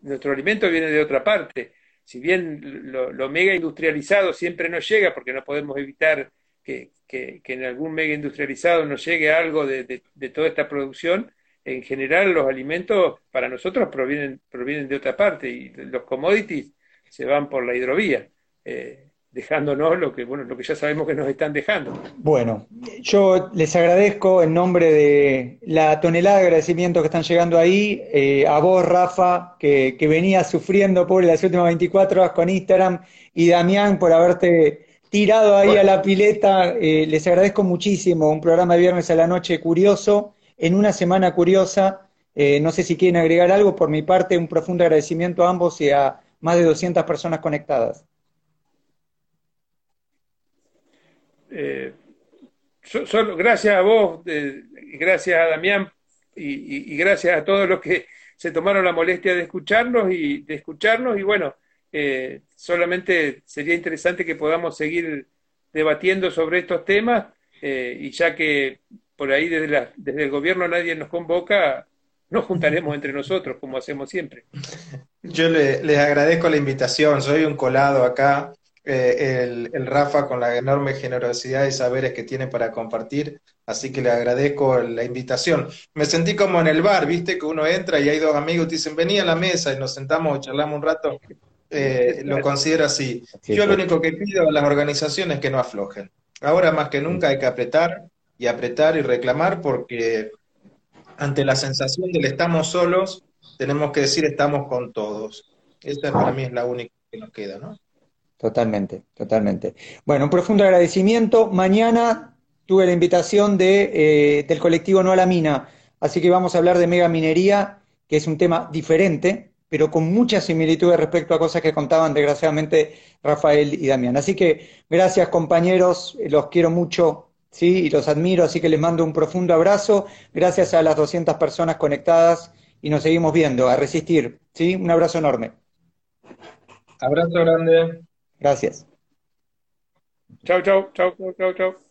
nuestro alimento viene de otra parte. Si bien lo, mega industrializado siempre nos llega, porque no podemos evitar que, que en algún mega industrializado nos llegue algo de, toda esta producción, en general los alimentos para nosotros provienen, provienen de otra parte y los commodities se van por la hidrovía, eh, dejándonos lo que, bueno, lo que ya sabemos que nos están dejando. Bueno, yo les agradezco en nombre de la tonelada de agradecimientos que están llegando ahí, eh, a vos, Rafa, que, que venía sufriendo por las últimas 24 horas con Instagram, y Damián por haberte tirado ahí a la pileta. Eh, les agradezco muchísimo, un programa de viernes a la noche curioso en una semana curiosa. Eh, no sé si quieren agregar algo. Por mi parte, un profundo agradecimiento a ambos y a más de 200 personas conectadas. Eh, gracias a vos, gracias a Damián y, gracias a todos los que se tomaron la molestia de escucharnos y de escucharnos y bueno, eh, solamente sería interesante que podamos seguir debatiendo sobre estos temas eh, y ya que por ahí desde, la, desde el gobierno nadie nos convoca, nos juntaremos entre nosotros como hacemos siempre. Yo les agradezco la invitación, soy un colado acá, eh, el, el, Rafa con la enorme generosidad y saberes que tiene para compartir, así que le agradezco la invitación. Me sentí como en el bar, viste, que uno entra y hay dos amigos que dicen, vení a la mesa y nos sentamos charlamos un rato. Eh, lo considero así. Yo lo único que pido a las organizaciones es que no aflojen. Ahora más que nunca hay que apretar y apretar y reclamar porque ante la sensación de que estamos solos, tenemos que decir estamos con todos. Esa para mí es la única que nos queda, ¿no? Totalmente, totalmente. Bueno, un profundo agradecimiento. Mañana tuve la invitación de, eh, del colectivo No a la Mina, así que vamos a hablar de mega minería, que es un tema diferente, pero con muchas similitudes respecto a cosas que contaban desgraciadamente Rafael y Damián. Así que gracias compañeros, los quiero mucho, ¿sí? Y los admiro, así que les mando un profundo abrazo. Gracias a las 200 personas conectadas y nos seguimos viendo, a resistir, ¿sí? Un abrazo enorme. Abrazo grande. Gracias. Chao, chao, chao, chao, chao.